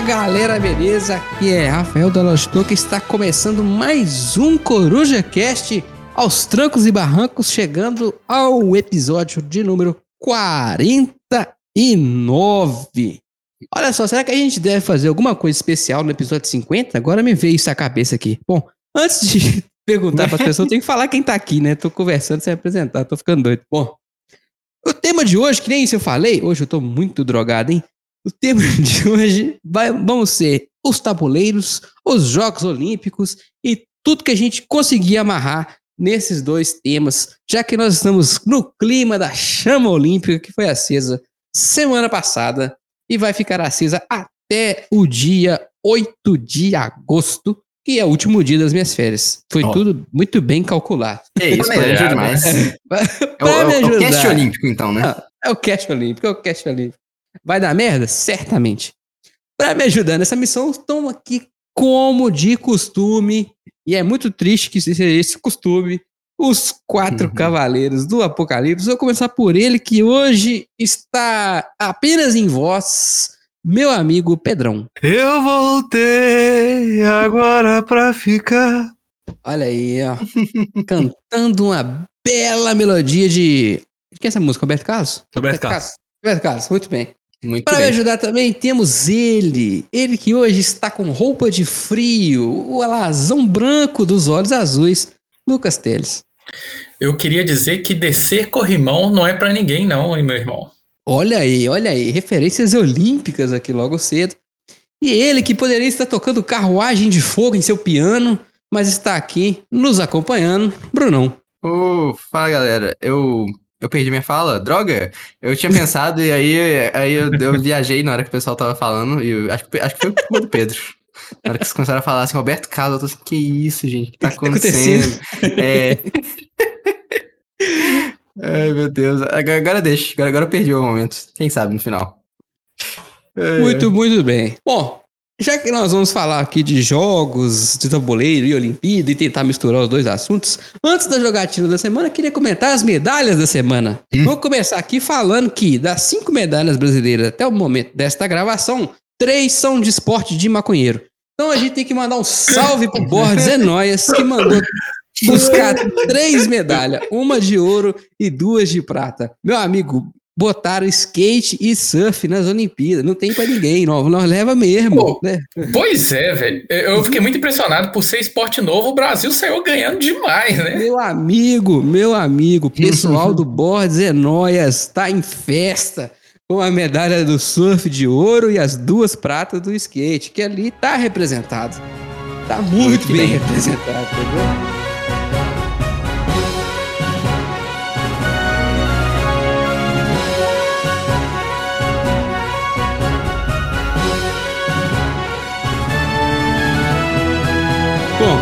Galera, beleza? Aqui é Rafael Dalostor que está começando mais um Coruja Cast aos trancos e barrancos, chegando ao episódio de número 49. Olha só, será que a gente deve fazer alguma coisa especial no episódio 50? Agora me veio isso à cabeça aqui. Bom, antes de perguntar para as pessoas, tenho que falar quem tá aqui, né? Tô conversando sem apresentar, tô ficando doido. Bom, o tema de hoje, que nem isso eu falei, hoje eu tô muito drogado, hein? O tema de hoje vai, vão ser os tabuleiros, os Jogos Olímpicos e tudo que a gente conseguir amarrar nesses dois temas, já que nós estamos no clima da chama olímpica que foi acesa semana passada e vai ficar acesa até o dia 8 de agosto, que é o último dia das minhas férias. Foi Ó. tudo muito bem calculado. É isso, planeja demais. É o, é o- é o cast olímpico, então, né? Ah, é o Cash Olímpico, é o Cash Olímpico. Vai dar merda? Certamente. Pra me ajudar nessa missão, estão aqui como de costume, e é muito triste que seja esse costume, os quatro Uhum. cavaleiros do Apocalipse. Vou começar por ele, que hoje está apenas em voz, meu amigo Pedrão. Eu voltei agora pra ficar. Olha aí, ó. cantando uma bela melodia de. Que é essa música? Roberto Carlos? Roberto Carlos. Roberto Carlos, muito bem. Muito Para me ajudar também, temos ele. Ele que hoje está com roupa de frio, o alazão branco dos olhos azuis, Lucas Teles. Eu queria dizer que descer corrimão não é pra ninguém, não, hein, meu irmão. Olha aí, olha aí, referências olímpicas aqui logo cedo. E ele que poderia estar tocando carruagem de fogo em seu piano, mas está aqui nos acompanhando, Brunão. Ô, fala, galera. Eu, eu perdi minha fala. Droga! Eu tinha pensado e aí, aí eu, eu viajei na hora que o pessoal tava falando e eu, acho, que- acho que foi culpa do Pedro. Na hora que vocês começaram a falar assim, Roberto Carlos, eu tô assim, que isso, gente? O que tá acontecendo? É... Ai, meu Deus. Agora, agora deixa. Agora, agora eu perdi o momento. Quem sabe no final. É, Muito, muito bem. Bom, já que nós vamos falar aqui de jogos, de tabuleiro e Olimpíada e tentar misturar os dois assuntos, antes da jogatina da semana, queria comentar as medalhas da semana. Vou começar aqui falando que das cinco medalhas brasileiras até o momento desta gravação, três são de esporte de maconheiro. Então a gente tem que mandar um salve pro Borges Enoias, que mandou buscar três medalhas, uma de ouro e duas de prata. Meu amigo, botaram skate e surf nas Olimpíadas. Não tem pra ninguém, não. Nós leva mesmo. Pô. né? Pois é, velho. Eu fiquei muito impressionado por ser esporte novo. O Brasil saiu ganhando demais, né? Meu amigo, meu amigo, pessoal do Borges Enoias tá em festa com a medalha do surf de ouro e as duas pratas do skate, que ali tá representado. Tá muito, Muito bem, bem. representado, entendeu?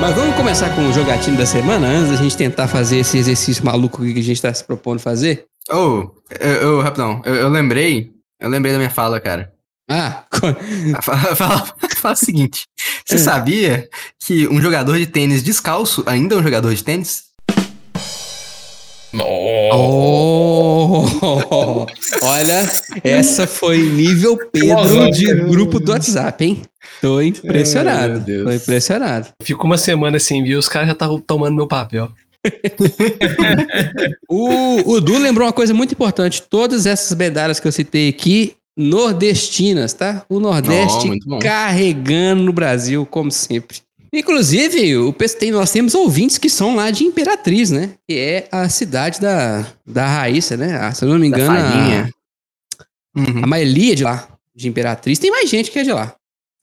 Mas vamos começar com o jogatinho da semana antes da gente tentar fazer esse exercício maluco que a gente tá se propondo fazer. Oh, eu, eu, rapidão, eu, eu lembrei, eu lembrei da minha fala, cara. Ah, co- Fala, fala, fala o seguinte: você É. sabia que um jogador de tênis descalço ainda é um jogador de tênis? Oh. Oh, olha, essa foi nível Pedro de grupo do WhatsApp, hein? Tô Ai, impressionado. meu Deus. Tô impressionado. Fico uma semana sem ver, os caras já estavam tomando meu papel. O, o Du lembrou uma coisa muito importante. Todas essas medalhas que eu citei aqui, nordestinas, tá? O Nordeste Oh, carregando no Brasil, como sempre. Inclusive, o, nós temos ouvintes que são lá de Imperatriz, né? Que é a cidade da, da Raíssa, né? Ah, se eu não me Da engano, a, farinha. Uhum. a Maeli é de lá, de Imperatriz. Tem mais gente que é de lá.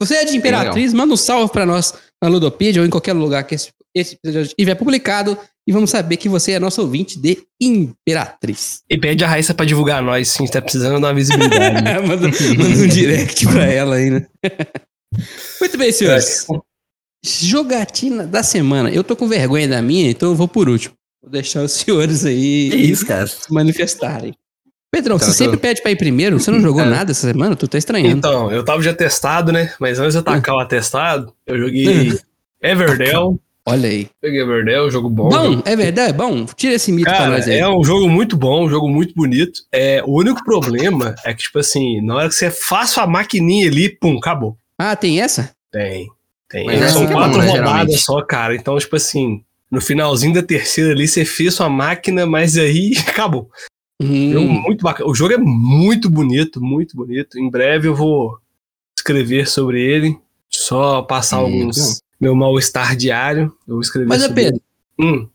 Você é de Imperatriz, manda um salve pra nós na Ludopedia ou em qualquer lugar que esse, esse episódio estiver publicado e vamos saber que você é nosso ouvinte de Imperatriz. E pede a Raíssa pra divulgar nós, a gente tá precisando dar uma visibilidade. manda, manda um direct pra ela aí, né? Muito bem, senhores. Jogatina da semana. Eu tô com vergonha da minha, então eu vou por último. Vou deixar os senhores aí isso, se manifestarem. Pedrão, Então, você tô- sempre pede pra ir primeiro? Você não jogou É. nada essa semana? Tu tá estranhando. então, eu tava de atestado, né? Mas antes de eu tacar o atestado, eu joguei Everdell. Olha aí. Peguei Everdell, jogo bom. Bom, é verdade? Bom, tira esse mito pra Cara, nós aí. é um jogo muito bom, um jogo muito bonito. É, o único problema é que, tipo assim, na hora que você faz a maquininha ali, pum, acabou. Ah, tem essa? Tem. Tem. Mas São é quatro bom, né, rodadas geralmente. só, cara. Então, tipo assim, no finalzinho da terceira ali, você fez sua máquina, mas aí acabou. Hum, muito bacana. O jogo é muito bonito, muito bonito. Em breve eu vou escrever sobre ele. Só passar Hum, alguns. Meu mal-estar diário. Eu vou escrever Mas, sobre Pedro, ele. Hum,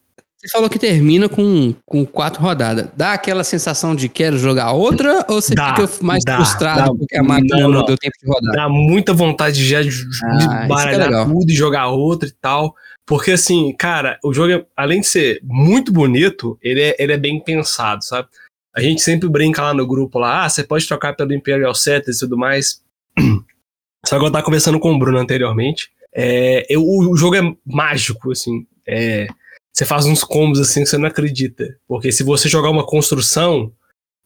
você falou que termina com, com quatro rodadas. Dá aquela sensação de quero jogar outra ou você Dá, fica mais dá, frustrado dá. porque a máquina Não, não, deu tempo de rodar? dá muita vontade de já de Ah, é baralhar legal. tudo e jogar outra e tal. Porque, assim, cara, o jogo, é- além de ser muito bonito, ele é, ele é bem pensado, sabe? A gente sempre brinca lá no grupo lá, ah, você pode trocar pelo Imperial Settlers e tudo mais. Só que eu tava conversando com o Bruno anteriormente. É, eu- o, o jogo é mágico, assim. É, você faz uns combos assim que você não acredita. Porque se você jogar uma construção,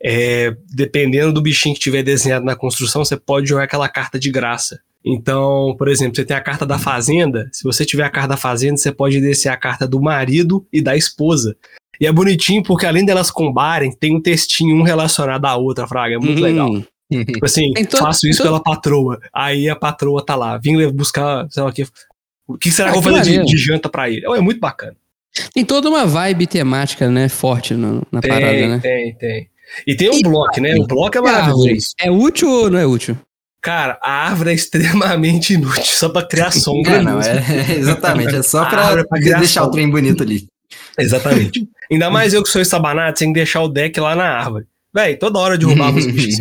é, dependendo do bichinho que tiver desenhado na construção, você pode jogar aquela carta de graça. Então, por exemplo, você tem a carta da fazenda. Se você tiver a carta da fazenda, você pode descer a carta do marido e da esposa. E é bonitinho porque além delas combarem, tem um textinho um relacionado à outra, Fraga. É muito Hum, legal. Tipo assim, todo- faço isso todo- pela patroa. Aí a patroa tá lá, vim buscar, sei lá o que. O que será Ah, que eu vou fazer de, de janta pra ele? É muito bacana. Tem toda uma vibe temática, né? Forte no- na Tem, parada, né? tem, tem. E tem o E- bloco, né? O bloco é maravilhoso. É útil ou não é útil? Cara, a árvore é extremamente inútil, só pra criar sombra. É, não, é, exatamente. É só pra é pra deixar o sombra. trem bonito ali. Exatamente. Ainda mais eu que sou estabanado, sem deixar o deck lá na árvore. Véi, toda hora derrubava os bichos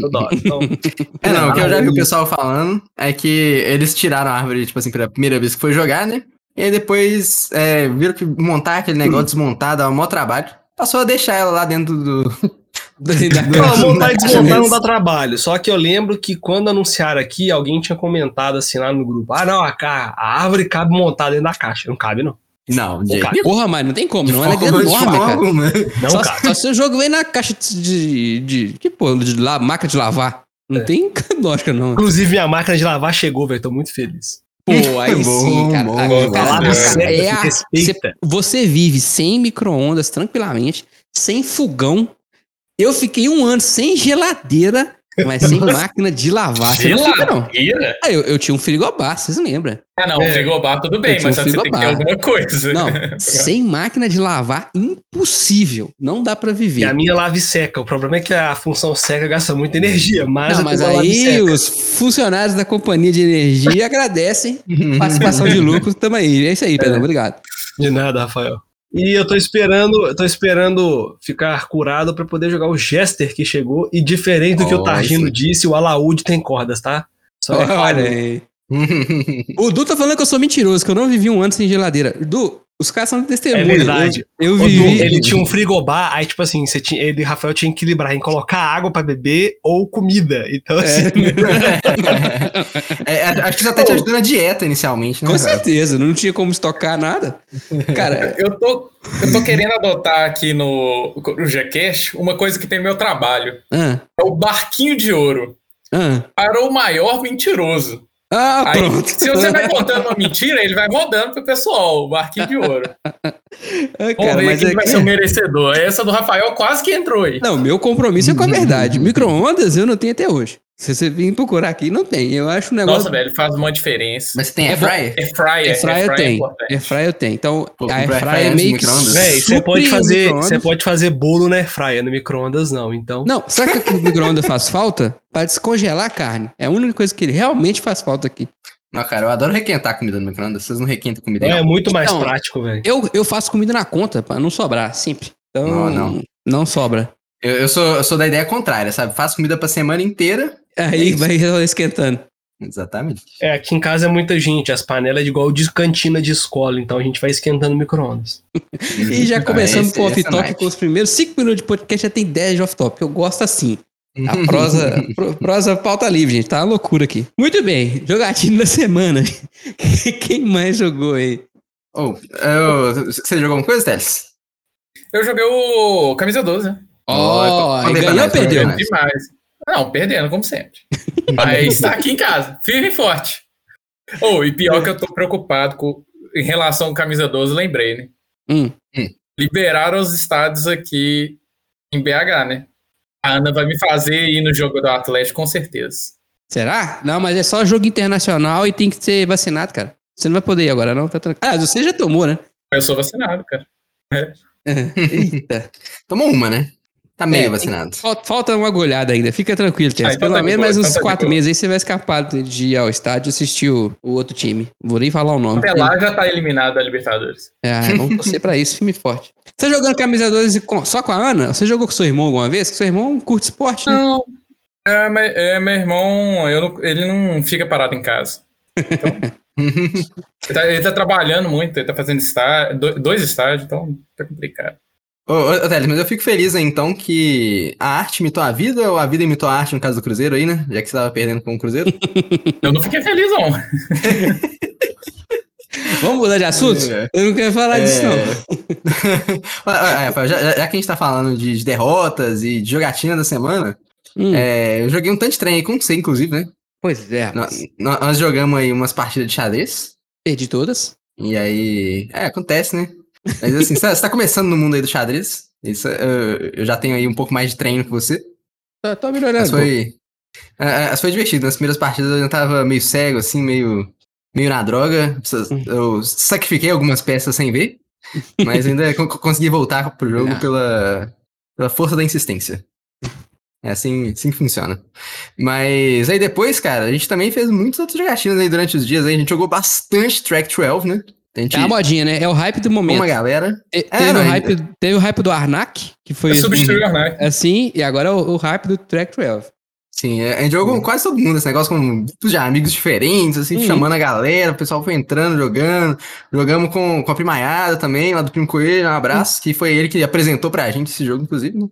toda hora. Então, É, não, o que eu já vi o pessoal falando é que eles tiraram a árvore, tipo assim, pela primeira vez que foi jogar, né? E aí depois é, viram que montar aquele negócio desmontar dá um maior trabalho. Passou a deixar ela lá dentro do. Não, montar e desmontar não dá trabalho. Só que eu lembro que quando anunciaram aqui, alguém tinha comentado assim lá no grupo: Ah, não, a, ca- a árvore cabe montar dentro da caixa. Não cabe, não. Não, de Cara, jeito Porra, mas não tem como, nenhum. não. É De enorme, cara. alguma. Não Só, cabe. só se o jogo vem na caixa de. de que porra? De la, máquina de lavar. Não É. tem lógica, não. Inclusive, minha máquina de lavar chegou, velho. Tô muito feliz. Pô, aí Bom, sim, cara. bom, bom. cara, Palavra é, é a- respeita. Você vive sem micro-ondas tranquilamente, sem fogão. Eu fiquei um ano sem geladeira, mas sem máquina de lavar. Você não fica, não. Geladeira? Ah, eu, eu tinha um frigobar, vocês lembram? Ah, não, É. frigobar tudo bem, mas um você tem que ter frigobar. alguma coisa. Não, sem máquina de lavar, impossível. Não dá pra E viver. a minha lave seca. O problema é que a função seca gasta muita energia. Mas, Não, mas aí os funcionários da companhia de energia agradecem. Participação de lucro, tamo aí. É isso aí, Pedro. Obrigado. De nada, Rafael. E eu tô esperando, eu tô esperando ficar curado pra poder jogar o Jester que chegou. E diferente do que o Targino sim. disse, o alaúde tem cordas, tá? Só é Olha falha. aí. O Du tá falando que eu sou mentiroso, que eu não vivi um ano sem geladeira. Du, os caras são testemunhas. É verdade. Eu, eu vivi. ele tinha um frigobar, aí tipo assim, você tinha, ele, Rafael, tinha que equilibrar em colocar água pra beber ou comida. Então, assim, É, acho que isso até te ajudou na dieta inicialmente, né? Com cara? certeza, não tinha como estocar nada. Cara, Eu tô, eu tô querendo adotar aqui no, no Gcast uma coisa que tem no meu trabalho. ah, É o barquinho de ouro. ah, Para o maior mentiroso. Ah, Aí, pronto. se você vai contando uma mentira, ele vai rodando pro pessoal, o barquinho de ouro. Ah, Vamos cara, mas quem é vai que- ser o merecedor. Essa do Rafael quase que entrou aí. Não, meu compromisso é com a verdade. Micro-ondas eu não tenho até hoje. Se você vir procurar aqui, não tem. Eu acho um negócio. Nossa, velho, faz uma diferença. Mas você tem É air fryer? É fryer. Airfryer é tem. Airfryer tem. Então, Pô, a Airfryer airfryer é meio que. Véi, você pode fazer, você pode fazer bolo na airfryer, no micro-ondas não. Então, Não, sabe o que o micro-ondas faz falta? Pra descongelar a carne. É a única coisa que ele realmente faz falta aqui. Não, cara, eu adoro requentar comida no micro-ondas. Vocês não requentam comida, é não? muito mais Então, prático, velho. Eu, eu faço comida na conta, pra não sobrar, sempre. Então, não, não. não sobra. Eu, eu sou, eu sou da ideia contrária, sabe? Faço comida pra semana inteira. Aí isso. vai esquentando. Exatamente. É, aqui em casa é muita gente, as panelas é de igual de cantina de escola, então a gente vai esquentando micro-ondas. E já começamos esse- com o é off-top com os primeiros 5 minutos de podcast, já tem 10 de off-top. Eu gosto assim. A prosa, pro- prosa pauta livre, gente. Tá uma loucura aqui. Muito bem, jogatina da semana. Quem mais jogou aí? Oh, eu- você jogou alguma coisa, Teles? Eu joguei o Camisa 12, né? Ó, pra ganhou ou perdeu? nós. Demais. Não, perdendo, como sempre. Mas tá aqui em casa, firme e forte. Oh, e pior que eu tô preocupado com, em relação ao Camisa 12, lembrei, né? Hum. Liberaram os estádios aqui em BH, né? A Ana vai me fazer ir no jogo do Atlético, com certeza. Será? Não, mas é só jogo internacional e tem que ser vacinado, cara. Você não vai poder ir agora, não? Tá. Ah, você já tomou, né? Eu sou vacinado, cara. Eita. Tomou uma, né? Tá meio É, vacinado. Falta, falta uma agulhada ainda. Fica tranquilo, Terence. Ah, então Pelo tá menos mais uns tá quatro meses aí você vai escapar de ir ao estádio e assistir o, o outro time. Vou nem falar o nome. Até lá já tá eliminado da Libertadores. É, vamos torcer pra isso, filme forte. Você jogando camisa 12 com- só com a Ana? Você jogou com seu irmão alguma vez? Que seu irmão curte esporte, né? Não. É, é, meu irmão, eu não- ele não fica parado em casa. Então, ele, tá, ele tá trabalhando muito, ele tá fazendo estágio, do- dois estágios, então tá complicado. Ô, ô, Teles, mas eu fico feliz aí, então que a arte imitou a vida ou a vida imitou a arte no caso do Cruzeiro aí, né? Já que você tava perdendo com o Cruzeiro. Eu não fiquei feliz, não. Vamos mudar de assunto? É. Eu não quero falar disso, não. Rafael, já, já- que a gente tá falando de, de derrotas e de jogatina da semana, Hum, é, eu joguei um tanto de trem aí com você, inclusive, né? Pois é, Nó- rapaz. nó- Nós, jogamos aí umas partidas de xadrez. Perdi todas. E aí. É, acontece, né? Mas assim, você tá- você tá começando no mundo aí do xadrez. Isso, eu, eu já tenho aí um pouco mais de treino que você. Tá, tá melhorando. Mas foi. é, é, Mas foi divertido. Nas primeiras partidas eu tava meio cego, assim, meio. meio na droga. Eu sacrifiquei algumas peças sem ver. Mas ainda con- consegui voltar pro jogo Ah. pela, pela força da insistência. É assim, assim que funciona. Mas aí depois, cara, a gente também fez muitas outras jogatinas aí durante os dias. Aí. A gente jogou bastante Track 12, né? É a modinha, né? É o hype do momento. uma galera. Te- É, teve, não, o hype, teve o hype do Arnak, que foi Eu substituí o Arnak. assim, e agora é o, o hype do Track 12. Sim, é, a gente jogou com quase todo mundo, esse negócio com grupos de amigos diferentes, assim, Hum. chamando a galera, o pessoal foi entrando, jogando. Jogamos com, com a Primaiada também, lá do Primo Coelho, um abraço, que foi ele que apresentou pra gente esse jogo, inclusive, né?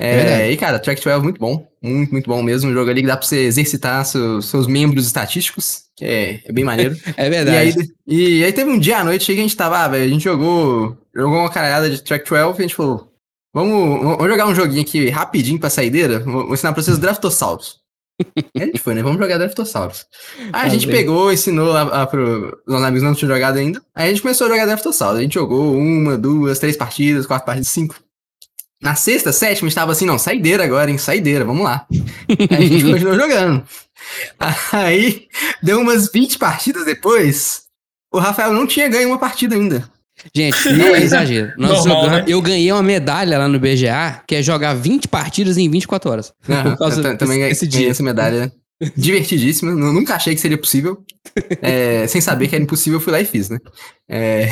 É, Verdade. e cara, Track 12 muito bom, muito, muito bom mesmo. Um jogo ali que dá pra você exercitar seus, seus membros estatísticos, que é, é bem maneiro. É E verdade. aí, e aí teve um dia à noite aí que a gente tava, ah, velho, a gente jogou, jogou uma caralhada de Track 12 e a gente falou, vamos, vamos jogar um joguinho aqui rapidinho pra saideira, vou, ensinar pra vocês Draftosaurus. E a gente foi, né? Vamos jogar Draftosaurus. Aí a gente pegou, ensinou lá, lá pro. Os nossos amigos não tinham jogado ainda. Aí a gente começou a jogar Draftosaurus. A gente jogou uma, duas, três partidas, quatro partidas, cinco. Na sexta, sétima, a gente tava assim, não, saideira agora, hein? Saideira, vamos lá. Aí a gente continuou jogando. Aí, deu umas 20 partidas depois, o Rafael não tinha ganho uma partida ainda. Gente, não é exagero. Nós Normal, jogamos- né? Eu ganhei uma medalha lá no BGA, que é jogar 20 partidas em 24 horas. Aham, Por causa eu ta- também desse- desse ganhei dia. essa medalha. Divertidíssima. Nu- Nunca achei que seria possível. É, sem saber que era impossível, eu fui lá e fiz, né? É,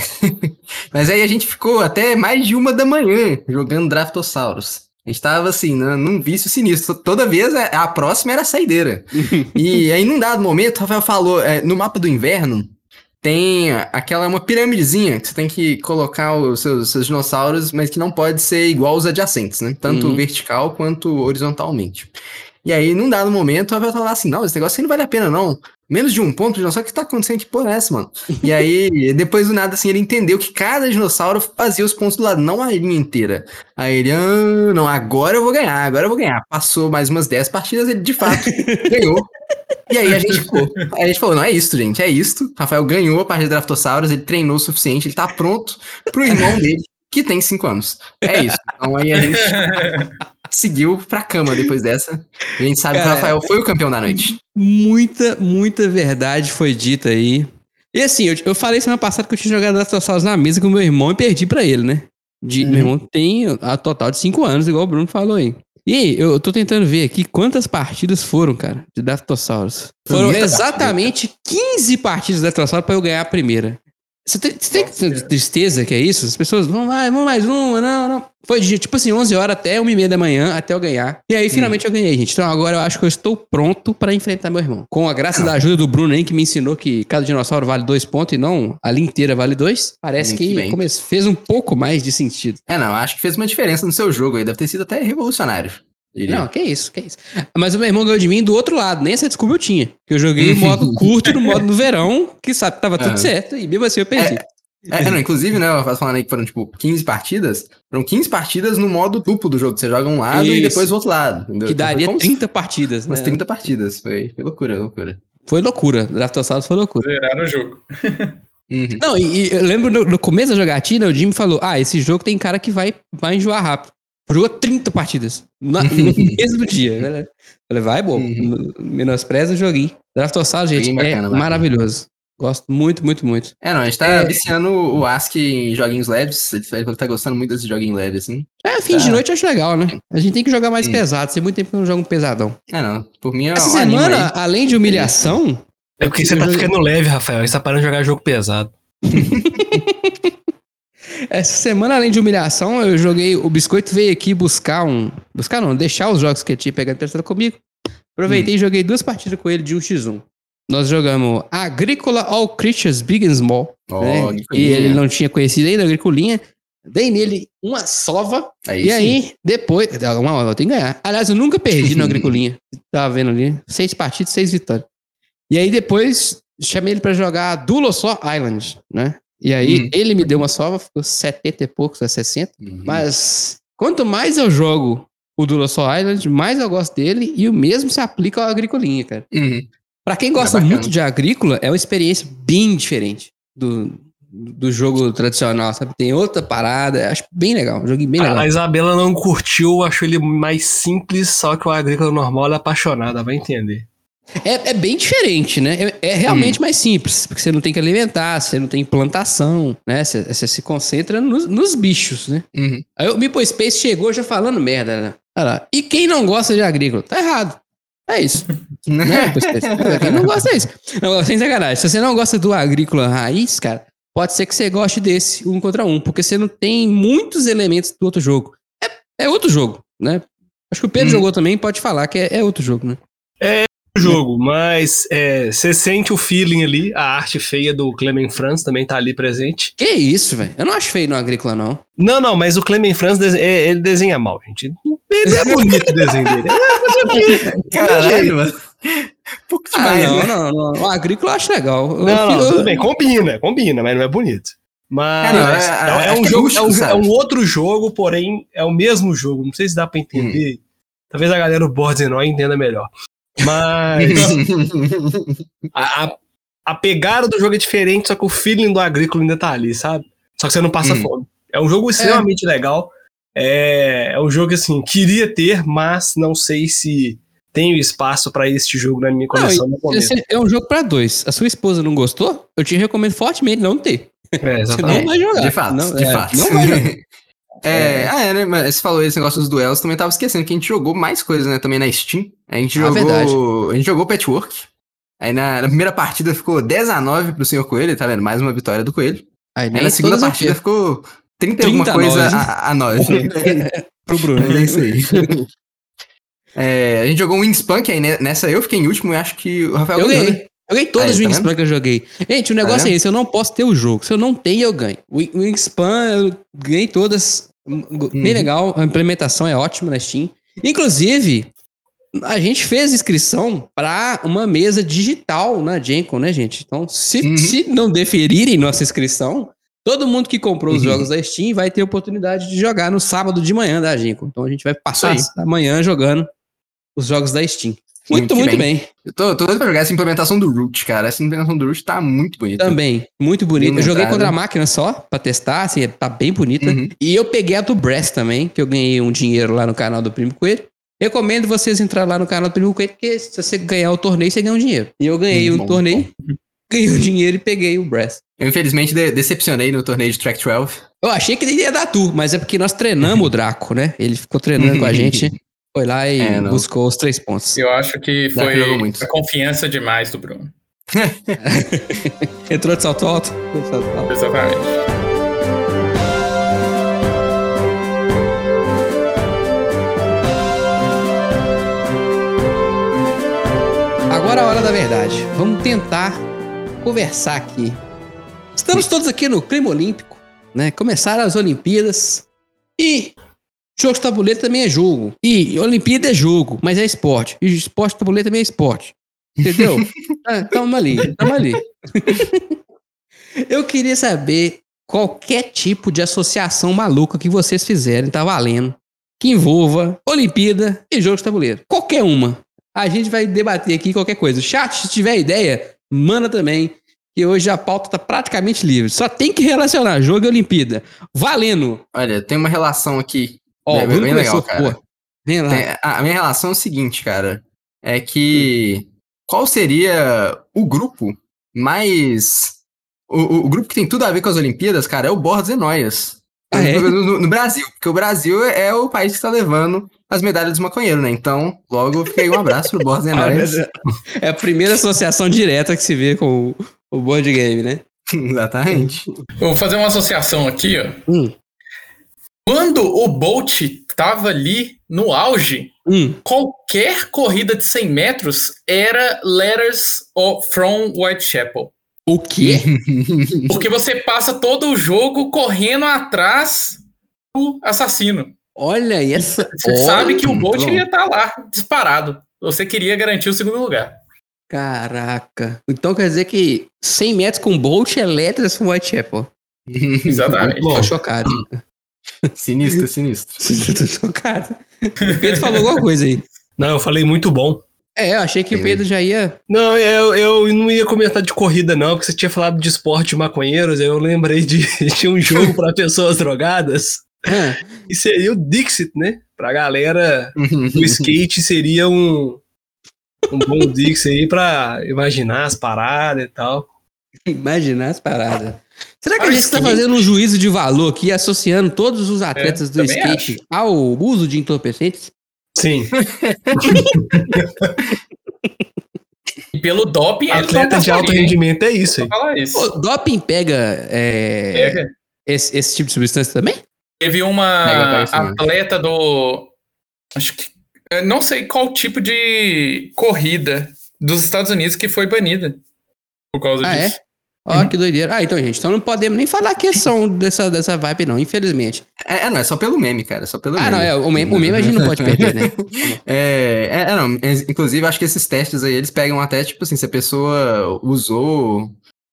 Mas aí a gente ficou até mais de uma da manhã jogando Draftosaurus. A gente tava assim, né, num vício sinistro. Toda vez a, a próxima era a saideira. e aí, num dado momento, o Rafael falou: é, no mapa do inverno, tem aquela uma pirâmidezinha que você tem que colocar os seus, seus dinossauros, mas que não pode ser igual aos adjacentes, né? Tanto Uhum. vertical quanto horizontalmente. E aí, num dado momento, o Rafael tava assim, não, esse negócio aí não vale a pena, não. Menos de um ponto o que tá acontecendo? Que porra é essa, mano? E aí, depois do nada, assim, ele entendeu que cada dinossauro fazia os pontos do lado, não a linha inteira. Aí ele, ah, não, agora eu vou ganhar, agora eu vou ganhar. Passou mais umas 10 partidas, ele de fato ganhou. E aí a gente ficou. Aí a gente falou, não é isso, gente, é isso. Rafael ganhou a parte de Draftosaurus, ele treinou o suficiente, ele tá pronto pro irmão dele, que tem 5 anos. É isso. Então aí a gente seguiu pra cama depois dessa. A gente sabe que o Cara, Rafael foi o campeão da noite. Muita, muita verdade foi dita aí. E assim, eu, eu falei semana passada que eu tinha jogado Draftosaurus na mesa com meu irmão e perdi pra ele, né? De, Meu irmão tem a total de 5 anos, igual o Bruno falou aí. E aí, eu tô tentando ver aqui quantas partidas foram, cara, de Draftosaurus. Foi Foram exatamente 15 partidas de Draftosaurus pra eu ganhar a primeira. Você tem, você tem tristeza que é isso? As pessoas vão mais, vão mais uma, não, não. Foi de tipo assim, 11 horas até 1 e meia da manhã, até eu ganhar. E aí, finalmente, eu ganhei, gente. Então agora eu acho que eu estou pronto pra enfrentar meu irmão. Com a graça da ajuda do Bruno aí, que me ensinou que cada dinossauro vale dois pontos e não a linha inteira vale dois. Parece Muito que come- fez um pouco mais de sentido. É, não, acho que fez uma diferença no seu jogo aí. Deve ter sido até revolucionário. Diria. Não, que isso, que isso. Mas o meu irmão ganhou de mim do outro lado, nem essa desculpa eu tinha. Que eu joguei no modo curto, no modo no verão, que sabe que tava tudo Aham. certo, e mesmo assim eu perdi. É, não, inclusive, né, eu falando aí que foram, tipo, 15 partidas. Foram 15 partidas no modo duplo do jogo. Você joga um lado e Isso. depois o outro lado. entendeu? que Então daria se- 30 partidas, né? Umas 30 partidas. Foi, foi loucura, loucura. Foi loucura. Draftosaurus foi loucura. Zeraram o jogo. Uhum. Não, e, e eu lembro no, no começo da jogatina, o Jimmy falou: Ah, esse jogo tem cara que vai, vai enjoar rápido. Jogou 30 partidas na- no mesmo dia. né? Falei, vai, bom. Uhum. Menospreza o joguinho. Draftossado, gente, Joguinho bacana, é bacana. maravilhoso. Gosto muito, muito, muito. É, não, a gente tá É. viciando o Ask em joguinhos leves. Ele tá gostando muito desse joguinho leve, assim. É, fim de Tá. noite eu acho legal, né? A gente tem que jogar mais Sim. pesado. Tem muito tempo que eu não jogo um pesadão. É, não. Por mim é Essa um semana, além de humilhação, É porque você tá ficando leve, Rafael. Você tá parando de jogar jogo pesado. essa semana, além de humilhação, eu joguei. O Biscoito veio aqui buscar um. Buscar não, deixar os jogos que ele tinha pegado emprestado comigo. Aproveitei e joguei duas partidas com ele de 1x1. Nós jogamos Agrícola All Creatures Big and Small. Ó, né? E ele não tinha conhecido ainda a Agricolinha. Dei nele uma sova. Aí e sim. aí, depois. Uma hora eu tenho que ganhar. Aliás, eu nunca perdi no Agricolinha. Tava vendo ali. Seis partidas, seis vitórias. E aí depois chamei ele pra jogar Dulosaur Island, né? E aí Hum. ele me deu uma sova, ficou 70 e poucos a 60. Uhum. Mas quanto mais eu jogo o Dulosaur Island, mais eu gosto dele. E o mesmo se aplica ao Agricolinha, cara. Uhum. Pra quem gosta bacana. muito de agrícola, é uma experiência bem diferente do, do jogo tradicional, sabe? Tem outra parada, acho bem legal, um joguinho bem legal. A Isabela não curtiu, achou ele mais simples, só que o agrícola normal ela é apaixonada, vai entender. É, é bem diferente, né? É, é Hum. realmente mais simples, porque você não tem que alimentar, você não tem plantação, né? Você, você se concentra nos, nos bichos, né? Uhum. Aí o Meeple Space chegou já falando merda, né? Olha lá. E quem não gosta de agrícola? Tá errado. É isso. né, Space? Quem não gosta é isso. Não, sem sacanagem. Se você não gosta do agrícola raiz, cara, pode ser que você goste desse um contra um, porque você não tem muitos elementos do outro jogo. É, é outro jogo, né? Acho que o Pedro Hum. jogou também, pode falar que é, é outro jogo, né? O jogo, mas é, você sente o feeling ali, a arte feia do Clement Franz também tá ali presente. Que isso, velho? Eu não acho feio no agrícola, não. Não, não, mas o Clement Franz, é, ele desenha mal, gente. Ele é bonito o desenho dele. Caralho, mano. Pouco Ah, não, né? não, não. O agrícola eu acho legal. Eu- Não, não, eu- tudo bem, combina, combina, mas não é bonito. Mas É, não, é- é, é- é um é jogo, é, um, é um outro jogo, porém é o mesmo jogo. Não sei se dá pra entender. Talvez a galera do Borderlands entenda melhor. Mas a, a, a pegada do jogo é diferente, só que o feeling do agrícola ainda tá ali, sabe? Só que você não passa Hum. fome. É um jogo extremamente legal. É, é um jogo assim, queria ter, mas não sei se tenho espaço pra este jogo na minha coleção no momento. Esse é um jogo pra dois. A sua esposa não gostou? Eu te recomendo fortemente não ter. É, Você não exatamente. vai jogar. De fato, não, de é, fato. Não vai jogar. É, ah, é, né? Mas você falou esse negócio dos duelos, também tava esquecendo que a gente jogou mais coisas, né? Também na Steam. A gente Ah, jogou. verdade. A gente jogou Patchwork. Aí na, na primeira partida ficou 10 a 9 pro senhor Coelho, tá vendo? Mais uma vitória do Coelho. Aí, Aí na segunda partida quero. ficou 30 e 30 alguma coisa 9. a, a 9. Pro Bruno. Mas é isso aí. É, a gente jogou um Wingspunk aí, né? nessa eu fiquei em último e acho que o Rafael Eu ganhou, né? Ganhei todas as tá Wingspan que eu joguei. Gente, o negócio Tá é esse, eu não posso ter o jogo. Se eu não tenho, eu ganho. Wingspan, eu ganhei todas. Bem Uhum. legal, a implementação é ótima na Steam. Inclusive, a gente fez inscrição para uma mesa digital na Gencon, né, gente? Então, se, Uhum. se não deferirem nossa inscrição, todo mundo que comprou os Uhum. jogos da Steam vai ter oportunidade de jogar no sábado de manhã da Gencon. Então, a gente vai passar amanhã jogando os jogos da Steam. Muito, Que muito bem. bem. Eu tô, tô doido pra jogar essa implementação do Root, cara. Essa implementação do Root tá muito bonita. Também, muito bonito. Bem Eu joguei contra a máquina só, pra testar, assim, tá bem bonita. Uhum. E eu peguei a do Breast também, que eu ganhei um dinheiro lá no canal do Primo Coelho. Recomendo vocês entrar lá no canal do Primo Coelho, porque se você ganhar o torneio, você ganha um dinheiro. E eu ganhei Hum, um bom, torneio, ganhei o dinheiro e peguei o Breast. Eu, infelizmente, de- decepcionei no torneio de Track 12. Eu achei que ele ia dar tu, mas é porque nós treinamos o Draco, né? Ele ficou treinando com a gente, foi lá e É, buscou os três pontos. Eu acho que foi muito. a confiança demais do Bruno. Entrou de salto alto. Entrou de salto alto. Exatamente. Agora é a hora da verdade. Vamos tentar conversar aqui. Estamos todos aqui no clima olímpico, né? Começaram as Olimpíadas e jogo de tabuleiro também é jogo. E Olimpíada é jogo, mas é esporte. E esporte de tabuleiro também é esporte. Entendeu? ah, tamo ali, tamo ali. Eu queria saber qualquer tipo de associação maluca que vocês fizerem, tá valendo, que envolva Olimpíada e jogo de tabuleiro. Qualquer uma. A gente vai debater aqui qualquer coisa. O chat, se tiver ideia, manda também. Que hoje a pauta tá praticamente livre. Só tem que relacionar jogo e Olimpíada. Valendo! Olha, tem uma relação aqui Ó, É bem começou, legal, cara. pô. Vem lá. Tem- a a minha relação é o seguinte, cara. É que. Qual seria o grupo mais. O, o- o grupo que tem tudo a ver com as Olimpíadas, cara, é o Bordas e Noias. Ah, é? no, no- no Brasil. Porque o Brasil é o país que está levando as medalhas dos maconheiros, né? Então, logo fica aí um abraço pro Bordas e Ah, Noias. É a primeira associação direta que se vê com o, o board game, né? Exatamente. Eu vou fazer uma associação aqui, ó. Hum, Quando o Bolt tava ali no auge, hum. qualquer corrida de 100 metros era letters from Whitechapel. O quê? Porque você passa todo o jogo correndo atrás do assassino. Olha essa. Você Olha, sabe que o Bolt ia estar lá, disparado. Você queria garantir o segundo lugar. Caraca. Então quer dizer que 100 metros com Bolt é letras com Whitechapel. Exatamente. Tô chocado. sinistro, sinistro. Tô chocado. O Pedro falou alguma coisa aí. Não, eu falei muito bom. É, eu achei que o Pedro já ia. Não, eu, eu não ia comentar de corrida, não, porque você tinha falado de esporte de maconheiros, eu lembrei de, de um jogo para pessoas drogadas. Ah, E seria o Dixit, né? Pra galera do skate seria um, um bom Dixit aí pra imaginar as paradas e tal. imaginar as paradas. Será que a gente está fazendo um juízo de valor aqui, associando todos os atletas do também skate ao uso de entorpecentes? Sim, E pelo doping, atleta de alto rendimento é isso isso. O doping pega, é, Pega. esse, esse tipo de substância também? Teve uma atleta do. Acho que. Não sei qual tipo de corrida dos Estados Unidos que foi banida. Por causa Ah, é? Ó, Uhum. que doideira. Ah, então, gente, então não podemos nem falar que são dessa, dessa vibe, não, infelizmente. É, é, não, é só pelo meme, cara. É só pelo Ah, meme. não, é, o meme, o meme a gente não pode perder, né? É, é, é, não. é, Inclusive, acho que esses testes aí, eles pegam até, tipo assim, se a pessoa usou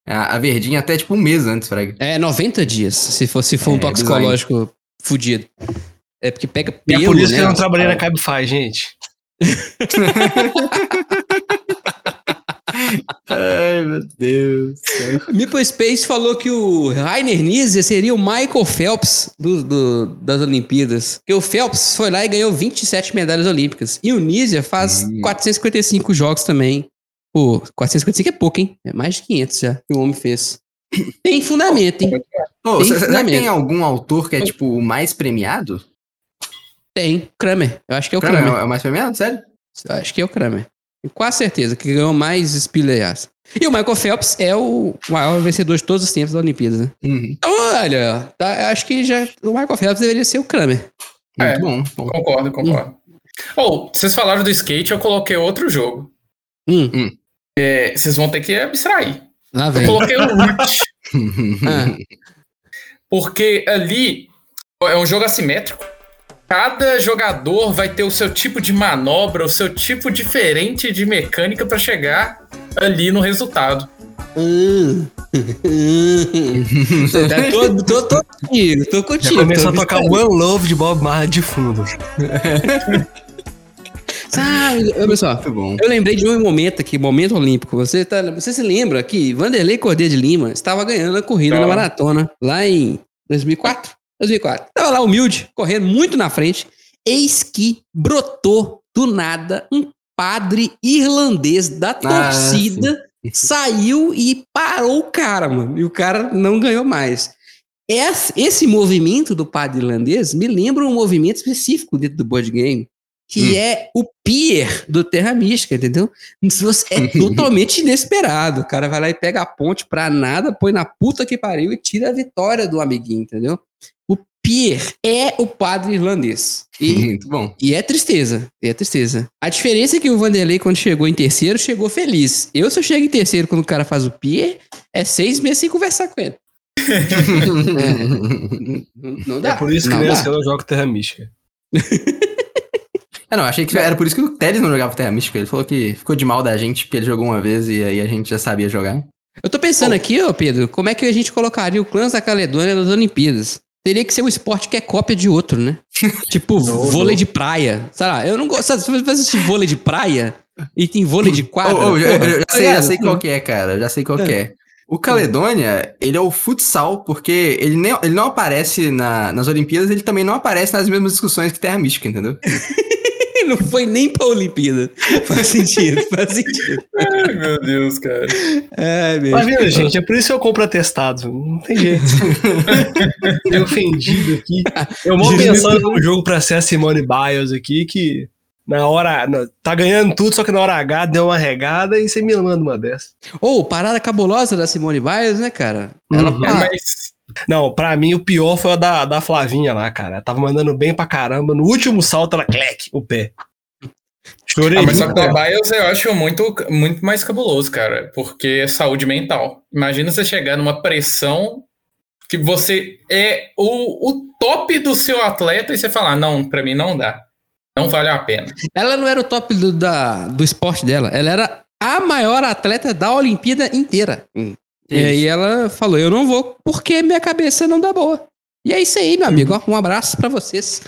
a, a verdinha até, tipo, um mês antes, Frag. É 90 dias, se for, se for um É, toxicológico fudido. É porque pega E pelo, é por isso né? que eu não trabalhei na. Cabify, gente. Ai, meu Deus. Meeple Space falou que o Rainer Nizia seria o Michael Phelps do, do- das Olimpíadas. Porque o Phelps foi lá e ganhou 27 medalhas olímpicas. E o Nizia faz Hum. 455 jogos também. Pô, 455 é pouco, hein? É mais de 500 já que o homem fez. Tem fundamento, hein? Ô, Tem será que fundamento. tem algum autor que é, tipo, o mais premiado? Tem. Kramer. Eu acho que é o Kramer Kramer. é o mais premiado? Sério? Eu acho que é o Kramer. Tenho quase certeza que ganhou mais Spilleias. E o Michael Phelps é o maior vencedor de todos os tempos da Olimpíada, né? Uhum. Então, olha, tá, eu acho que já o Michael Phelps deveria ser o Kramer. Muito É. bom. bom. Concordo, concordo. Oh, vocês falaram do skate, eu coloquei outro jogo. Hum, É, vocês vão ter que abstrair. lá Eu vem. coloquei o Root. Ah. Porque ali é um jogo assimétrico. Cada jogador vai ter o seu tipo de manobra, o seu tipo diferente de mecânica para chegar ali no resultado. Hum. Tá tô, tô, tô contigo, tô Já contigo. começou a tocar One Love de Bob Marley de fundo. Sabe, olha só. Muito bom. Eu lembrei de um momento aqui, momento olímpico. Você, tá, você se lembra que Vanderlei Cordeiro de Lima estava ganhando a corrida na Tava. maratona lá em 2004? 2004. Tava lá humilde, correndo muito na frente. Eis que brotou do nada um padre irlandês da Ah, torcida, saiu e parou o cara, mano. E o cara não ganhou mais. Esse, esse movimento do padre irlandês me lembra um movimento específico dentro do board game, que Hum. é o pier do Terra Mística, entendeu? É totalmente inesperado. O cara vai lá e pega a ponte pra nada, põe na puta que pariu e tira a vitória do amiguinho, entendeu? O pier é o padre irlandês. E Muito bom. e é tristeza, e é tristeza. A diferença é que o Vanderlei, quando chegou em terceiro, chegou feliz. Eu, se eu chego em terceiro quando o cara faz o pier, é seis meses sem conversar com ele. Não, não dá. É por isso que não dá. eu não jogo Terra Mística. É, não, achei que era por isso que o Teles não jogava Terra Mística. Ele falou que ficou de mal da gente porque ele jogou uma vez e aí a gente já sabia jogar. Eu tô pensando aqui, ó, Pedro, como é que a gente colocaria o Clãs da Caledônia nas Olimpíadas? Teria que ser um esporte que é cópia de outro, né? tipo, vôlei de praia. Sei lá, eu não gosto. Se você assistir vôlei de praia e tem vôlei de quadra. Ô, já, porra, eu já sei, já sei qual que é, cara. Já sei qual que é. O Caledônia, ele é o futsal, porque ele, nem, ele não aparece na- nas Olimpíadas, ele também não aparece nas mesmas discussões que Terra Mística, entendeu? Não foi nem pra Olimpíada. Faz sentido, faz sentido. Ai, meu Deus, cara. É, meu. Tá vendo, gente? É por isso que eu compro atestado. Não tem jeito. Fiquei ofendido aqui. Eu vou pensando no jogo pra ser a Simone Biles aqui, que na hora. na- tá ganhando tudo, só que na hora H deu uma regada e você me manda uma dessa. Ô, parada cabulosa da Simone Biles, né, cara? Ela Uhum. É, ah, mas Não, pra mim o pior foi o da, da Flavinha lá, cara. Ela tava mandando bem pra caramba. No último salto, ela clec, o pé. Chorei. Ah, mas só que o Biles eu acho muito, muito mais cabuloso, cara, porque é saúde mental. Imagina você chegar numa pressão que você é o, o top do seu atleta e você falar, não, pra mim não dá. Não vale a pena. ela não era o top do, da, do esporte dela. Ela era a maior atleta da Olimpíada inteira. E aí ela falou: Eu não vou porque minha cabeça não dá boa. E é isso aí, meu amigo. Ó, um abraço pra vocês.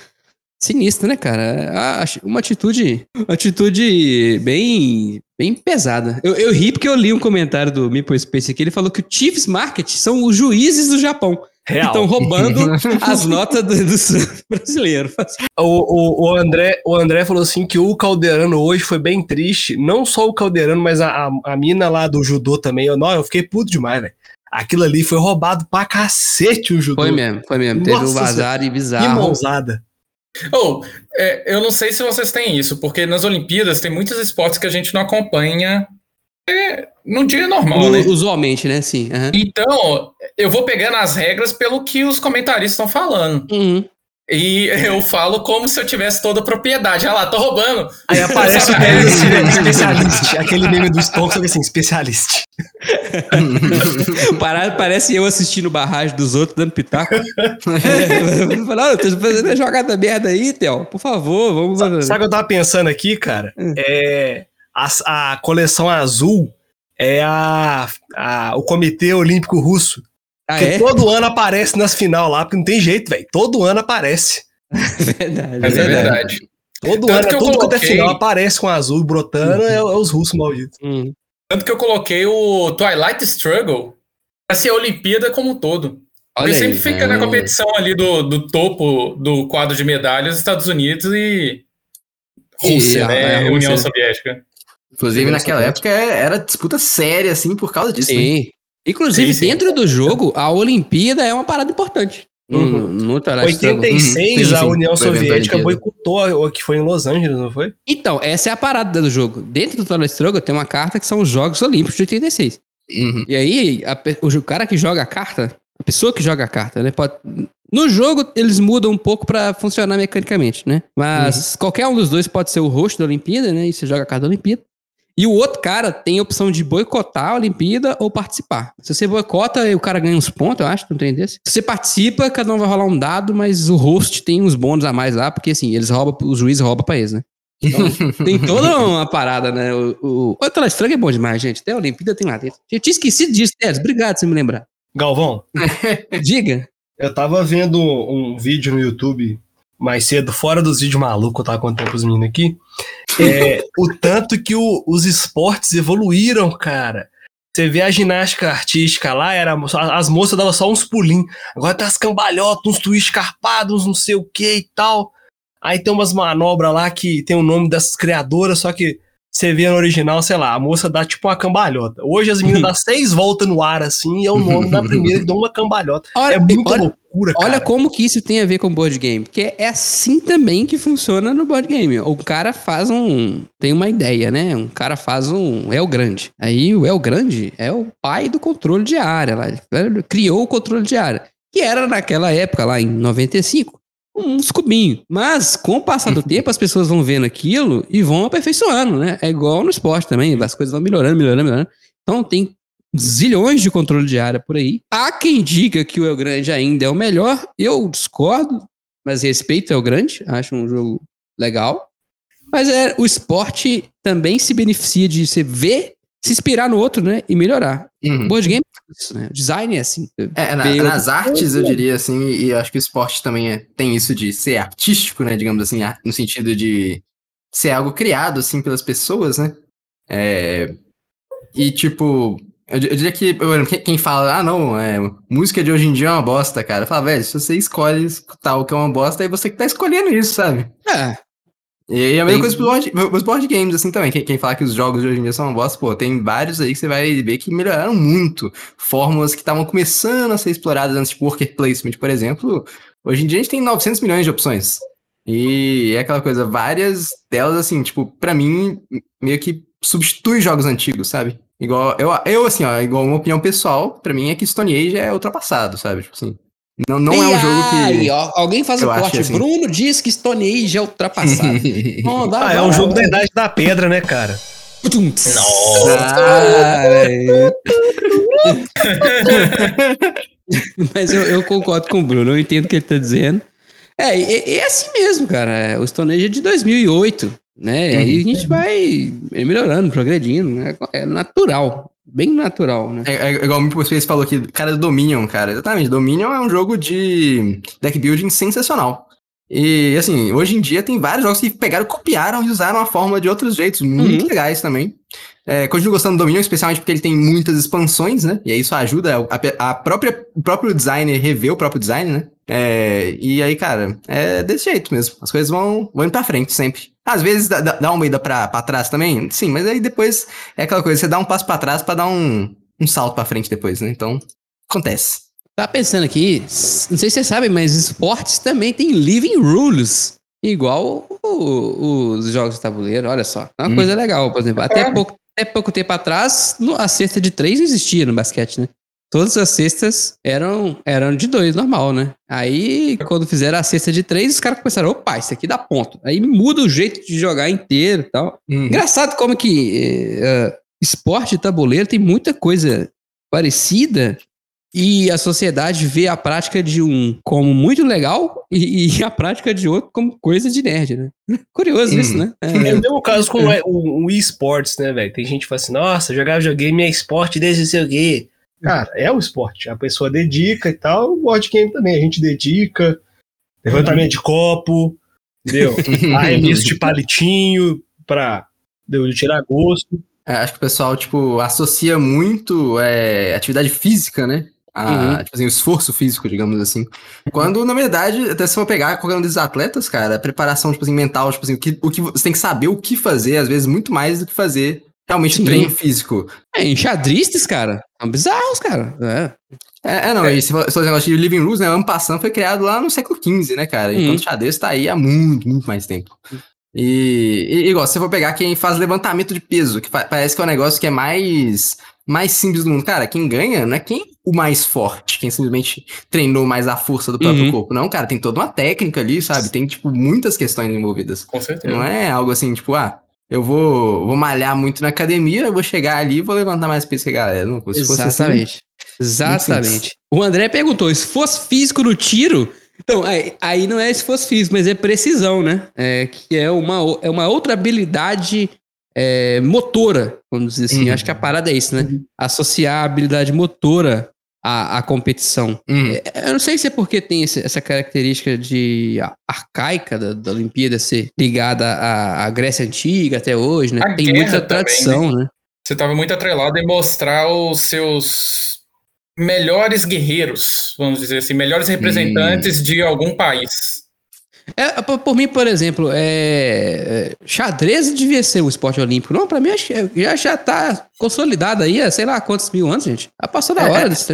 Sinistro, né, cara? Ah, Uma atitude, uma atitude bem, bem pesada. Eu, eu ri porque eu li um comentário do Meeple Space aqui. Ele falou que o Chiefs Market são os juízes do Japão que Real. estão roubando as notas do, do brasileiro. O, o, o, André, o André falou assim que o Calderano hoje foi bem triste. Não só o Calderano, mas a, a, a mina lá do judô também. Eu, não, eu fiquei puto demais, velho. Aquilo ali foi roubado pra cacete o judô. Foi mesmo, foi mesmo. Teve um Nossa vazar e Que bizarro. mãozada. Ou, é, eu não sei se vocês têm isso, porque nas Olimpíadas tem muitos esportes que a gente não acompanha é, no dia normal, No- né? Usualmente, né? Sim. aham. Então, eu vou pegando as regras pelo que os comentaristas estão falando. Uhum. E eu falo como se eu tivesse toda a propriedade. Ah lá, tô roubando. Aí aparece o deles assim, né? Especialista. Aquele meme do que assim, especialista. Parece eu assistindo barragem dos outros, dando pitaco. Falar, eu tô fazendo a jogada merda aí, Theo. Por favor, vamos. Sabe sabe o que eu tava pensando aqui, cara? É. A, a coleção azul é a, a- o Comitê Olímpico Russo. Ah, que é? todo ano aparece nas final lá, porque não tem jeito, velho. Todo ano aparece. Verdade, Mas é verdade. Todo Tanto ano, que eu tudo quanto é coloquei- final aparece com azul brotando, é, é os russos malditos. Hum. Tanto que eu coloquei o Twilight Struggle pra ser a Olimpíada como um todo. Olha Porque sempre aí, fica na é. competição ali do, do topo do quadro de medalhas Estados Unidos e Rússia, E a- né? a Rússia, União? Soviética. Inclusive, naquela época é- era disputa séria, assim, por causa disso. né? Sim. Inclusive, Sim, sim. dentro do jogo, a Olimpíada é uma parada importante. Uhum. No, no Twilight Struggle. 86, Sim, sim, a União Soviética boicotou o que foi em Los Angeles, não foi? Então, essa é a parada do jogo. Dentro do Twilight Struggle tem uma carta que são os Jogos Olímpicos de 86. Uhum. E aí, a o cara que joga a carta, a pessoa que joga a carta, né? Pode... No jogo, eles mudam um pouco pra funcionar mecanicamente, né? Mas qualquer um dos dois pode ser o host da Olimpíada, né? E você joga a carta da Olimpíada. E o outro cara tem a opção de boicotar a Olimpíada ou participar. Se você boicota, o cara ganha uns pontos, eu acho, não tem desse. Se você participa, cada um vai rolar um dado, mas o host tem uns bônus a mais lá, porque assim, eles roubam, os juízes roubam pra eles, né? Então, tem toda uma parada, né? O, o, o Struggle é bom demais, gente. Até a Olimpíada tem lá dentro. Eu tinha esquecido disso, Teres. Obrigado por você me lembrar. Galvão, Diga. eu tava vendo um vídeo no YouTube mais cedo, fora dos vídeos malucos que eu tava contando pros meninos aqui. É, o tanto que o- os esportes evoluíram, cara. Você vê a ginástica artística lá, era, as moças davam só uns pulinhos. Agora tá as cambalhotas, uns twist carpados, uns não sei o que e tal. Aí tem umas manobras lá que tem o nome dessas criadoras, só que você vê no original, sei lá, a moça dá tipo uma cambalhota. Hoje as meninas dão seis voltas no ar assim, e é o nome da primeira que dá uma cambalhota. Olha, É muita olha, loucura, cara. olha como que isso tem a ver com board game. Porque é assim também que funciona no board game. O cara faz um. Tem uma ideia, né? Um cara faz um El Grande. Aí o El Grande é o pai do controle de área. Lá. Ele criou o controle de área. Que era naquela época, lá em 95. Uns cubinhos. Mas, com o passar do tempo, as pessoas vão vendo aquilo e vão aperfeiçoando, né? É igual no esporte também. As coisas vão melhorando, melhorando, melhorando. Então tem zilhões de controle de área por aí. Há quem diga que o El Grande ainda é o melhor. Eu discordo, mas respeito o El Grande. Acho um jogo legal. Mas é, o esporte também se beneficia de você ver, se inspirar no outro, né? E melhorar. Uhum. Board game é isso, né? Design é assim. É, na- nas artes, eu diria assim, e acho que o esporte também é- tem isso de ser artístico, né, digamos assim, no sentido de ser algo criado, assim, pelas pessoas, né? É, e, tipo, Eu, eu diria que, exemplo, quem, fala, ah, não, é, música de hoje em dia é uma bosta, cara. Fala, velho, se você escolhe escutar o que é uma bosta, aí você que tá escolhendo isso, sabe? É, E aí a mesma Tem- coisa pros board, os board games, assim, também. Quem, quem fala que os jogos de hoje em dia são uma bosta, pô, tem vários aí que você vai ver que melhoraram muito. Fórmulas que estavam começando a ser exploradas antes, tipo worker placement, por exemplo. Hoje em dia a gente tem 900 milhões de opções. E é aquela coisa, várias delas, assim, tipo, pra mim, meio que substitui jogos antigos, sabe? Igual, eu, eu assim, ó, igual uma opinião pessoal, pra mim é que Stone Age é ultrapassado, sabe? Tipo assim, não, não é um jogo que... ó, alguém faz acho corte. assim. Bruno diz que Stone Age é ultrapassado. Não, dá, Ah, é um dá. jogo da idade da pedra, né, cara? Tum, Ai. Mas eu, eu concordo com o Bruno, eu entendo o que ele tá dizendo. É, e é assim mesmo, cara. O Stone Age é de 2008, né? E aí a gente vai melhorando, progredindo, né? É natural, bem natural, né? É, é igual o vocês falou aqui, cara do Dominion, cara. Exatamente, Dominion é um jogo de deck building sensacional. E, assim, hoje em dia tem vários jogos que pegaram, copiaram e usaram a fórmula de outros jeitos, muito Uhum. legais também. É, continuo gostando do Dominion, especialmente porque ele tem muitas expansões, né? E aí isso ajuda a, a própria, o próprio designer rever o próprio design, né? É, e aí, cara, é desse jeito mesmo. As coisas vão, vão indo pra frente sempre. Às vezes dá, dá uma ida pra, pra trás também, sim, mas aí depois é aquela coisa, você dá um passo pra trás pra dar um, um salto pra frente depois, né? Então, acontece. Tá pensando aqui, não sei se você sabe, mas esportes também tem living rules. Igual o- os jogos de tabuleiro, olha só. É uma Hum. coisa legal, por exemplo. Até É. pouco, até pouco tempo atrás, a cesta de três não existia no basquete, né? Todas as cestas eram, eram de dois, normal, né? Aí, quando fizeram a cesta de três, os caras começaram, opa, isso aqui dá ponto. Aí muda o jeito de jogar inteiro e tal. Engraçado como que eh, esporte e tabuleiro tem muita coisa parecida e a sociedade vê a prática de um como muito legal e, e a prática de outro como coisa de nerd, né? Curioso isso, né? É o mesmo caso com o, o eSports, né, velho? Tem gente que fala assim, nossa, jogar videogame é esporte desde não sei o quê. Cara, é o esporte. A pessoa dedica e tal, o board game também. A gente dedica, levantamento de copo, entendeu? Arremesso de palitinho pra deu, tirar gosto. É, acho que o pessoal, tipo, associa muito é, atividade física, né? A, Uhum. tipo assim, o esforço físico, digamos assim. Quando, na verdade, até se for pegar qualquer um desses atletas, cara, a preparação, tipo assim, mental, tipo assim, o que, o que você tem que saber o que fazer, às vezes, muito mais do que fazer realmente Sim. treino físico. É, enxadristas, cara, são bizarros, cara. É. É, é, não, e se for, esse negócio de Living Rules, né? O Ampassan foi criado lá no século XV, né, cara? Enquanto Uhum. o xadrez tá aí há muito, muito mais tempo. E, e igual, se você for pegar quem faz levantamento de peso, que parece que é um negócio que é mais, mais simples do mundo. Cara, quem ganha não é quem o mais forte, quem simplesmente treinou mais a força do próprio Uhum. corpo. Não, cara, tem toda uma técnica ali, sabe? Tem, tipo, muitas questões envolvidas. Com certeza. Não é algo assim, tipo, ah, eu vou, vou malhar muito na academia, eu vou chegar ali e vou levantar mais peso que a galera. Não, se fosse assim, Exatamente. Exatamente. O André perguntou: esforço físico no tiro? Então, aí, aí não é esforço físico, mas é precisão, né? É, que é uma, é uma outra habilidade é, motora, vamos dizer assim. Uhum. Acho que a parada é isso, né? Associar a habilidade motora à, à competição. Hum. É, Eu não sei se é porque tem esse- essa característica de arcaica da, da Olimpíada ser ligada à, à Grécia Antiga até hoje, né? A tem muita também, tradição, né? Você estava muito atrelado em mostrar os seus melhores guerreiros, vamos dizer assim, melhores representantes de algum país. É, por, mim, por exemplo, é, é, xadrez devia ser o esporte olímpico. Não, pra mim já, já tá consolidado aí, há sei lá quantos mil anos, gente. Já passou da É, hora é. disso.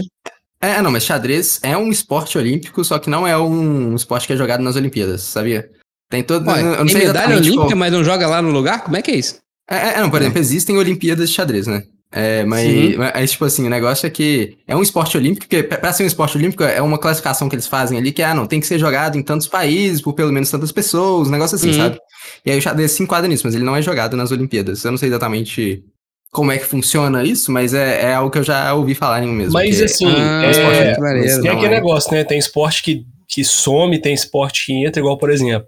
É, não, mas xadrez é um esporte olímpico, só que não é um esporte que é jogado nas Olimpíadas, sabia? Tem todo. Ué, eu não tem medalha olímpica, qual- mas não joga lá no lugar? Como é que é isso? É, é, não, por É. exemplo, existem Olimpíadas de xadrez, né? É, mas, mas, tipo assim, o negócio é que é um esporte olímpico, porque pra ser um esporte olímpico é uma classificação que eles fazem ali, que, ah, não, tem que ser jogado em tantos países, por pelo menos tantas pessoas, um negócio assim, Uhum. sabe? E aí o xadrez se enquadra nisso, mas ele não é jogado nas Olimpíadas. Eu não sei exatamente como é que funciona isso, mas é, é algo que eu já ouvi falarem mesmo. Mas que assim, Ah, é, maneiro. tem aquele é. negócio, né? Tem esporte que, que some, tem esporte que entra, igual, por exemplo.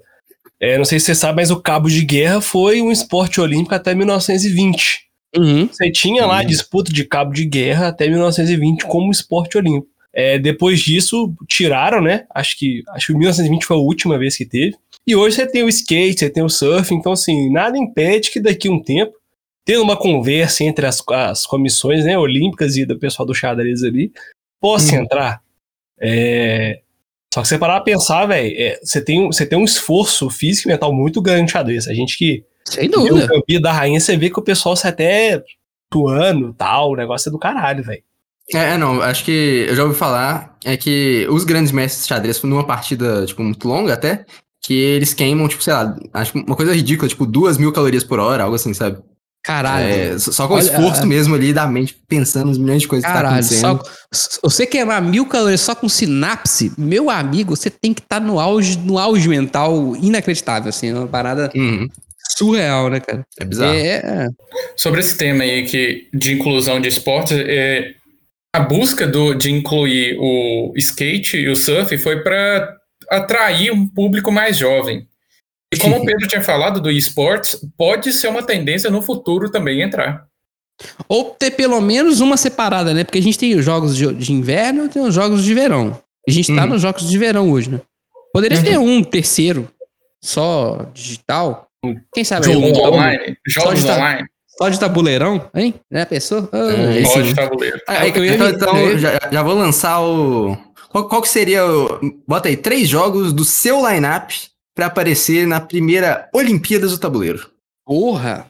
É, não sei se você sabe, mas o cabo de guerra foi um esporte olímpico até 1920. Uhum. Você tinha lá Uhum. disputa de cabo de guerra até 1920 como esporte olímpico. É, depois disso, tiraram, né? Acho que, acho que 1920 foi a última vez que teve. E hoje você tem o skate, você tem o surf, então assim, nada impede que daqui a um tempo tendo uma conversa entre as, as comissões né, olímpicas e do pessoal do xadrez ali, possa Hum. entrar. É, Só que você parar pra pensar, velho, é, você, tem, você tem um esforço físico e mental muito grande no xadrez. A gente que Sem viu o dúvida. Campeão da Rainha, você vê que o pessoal sai até suando e tal, o negócio é do caralho, velho. É, é, não, acho que eu já ouvi falar é que os grandes mestres de xadrez, numa partida, tipo, muito longa até, que eles queimam, tipo, sei lá, acho que uma coisa ridícula, tipo, duas mil calorias por hora, algo assim, sabe? Caralho. É, só com o Olha, esforço a- mesmo ali da mente, pensando nos milhões de coisas que tá Caralho, acontecendo. só, você queimar mil calorias só com sinapse, meu amigo, você tem que estar no auge, no auge mental inacreditável, assim, é uma parada Uhum, surreal, né, cara? é bizarro. É, Sobre esse tema aí que, de inclusão de esportes, é, a busca do, de incluir o skate e o surf foi para atrair um público mais jovem. E como o Pedro tinha falado do esportes, pode ser uma tendência no futuro também entrar. Ou ter pelo menos uma separada, né? Porque a gente tem os jogos de, de inverno e tem os jogos de verão. A gente tá Uhum. nos jogos de verão hoje, né? Poderia Uhum. ter um terceiro só digital. Quem sabe Jogo um online, jogos de tá- online, só de tabuleirão, hein? Né, pessoa? Ah, É, esse- pode tabuleiro. Aí, eu ia- então, então, eu já, já vou lançar o. Qual, qual que seria o. Bota aí, três jogos do seu lineup pra aparecer na primeira Olimpíadas do Tabuleiro. Porra!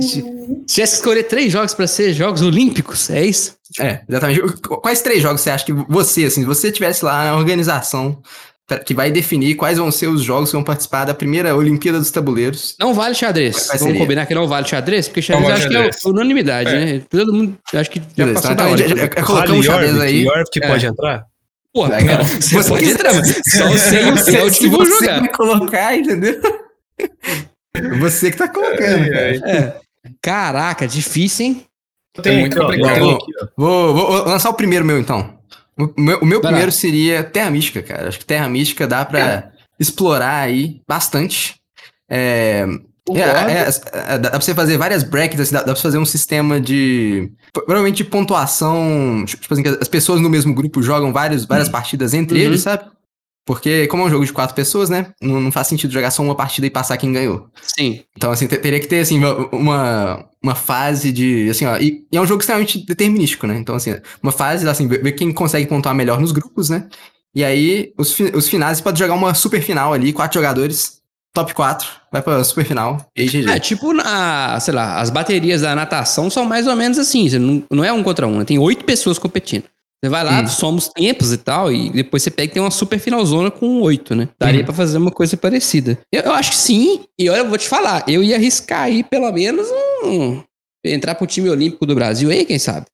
Se tivesse que escolher três jogos pra ser jogos olímpicos, é isso? É, exatamente. Quais três jogos você acha que você, assim, se você tivesse lá na organização que vai definir quais vão ser os jogos que vão participar da primeira Olimpíada dos Tabuleiros? Não vale xadrez. Vamos seria? combinar que não vale xadrez? Porque xadrez acho que é unanimidade, É. né? Todo mundo acho que já Beleza, passou então, da hora. já- já- já colocamos xadrez aí. York que É. pode entrar? Porra, Vai, cara, não. você pode entrar, mas só você e o se que vão você jogar. vai colocar, entendeu? Você que tá colocando, cara. É. Caraca, difícil, hein? É muito complicado. ó. Vou, vou lançar o primeiro meu, então. O meu, o meu primeiro lá. seria Terra Mística, cara. Acho que Terra Mística dá pra explorar aí bastante. É, é, é, é, dá pra você fazer várias brackets, assim, dá, dá pra você fazer um sistema de. Provavelmente pontuação. Tipo assim, que as pessoas no mesmo grupo jogam vários, várias partidas entre Uhum. eles, sabe? Porque, como é um jogo de quatro pessoas, né? Não, não faz sentido jogar só uma partida e passar quem ganhou. Sim. Então, assim, te- teria que ter, assim, uma, uma fase de, assim, ó, e, e é um jogo extremamente determinístico, né? Então, assim, uma fase, assim, ver quem consegue pontuar melhor nos grupos, né? E aí, os, os finais, você pode jogar uma super final ali, quatro jogadores, top 4, vai pra super final, e GG. É, tipo, na, sei lá, as baterias da natação são mais ou menos assim. Não, não é um contra um, né? tem oito pessoas competindo. Você vai lá, Hum. soma os tempos e tal, e depois você pega e tem uma super finalzona com oito, né? Daria Uhum. pra fazer uma coisa parecida. Eu, eu acho que sim, e olha, eu vou te falar, eu ia arriscar aí pelo menos um. Entrar pro time olímpico do Brasil aí, quem sabe?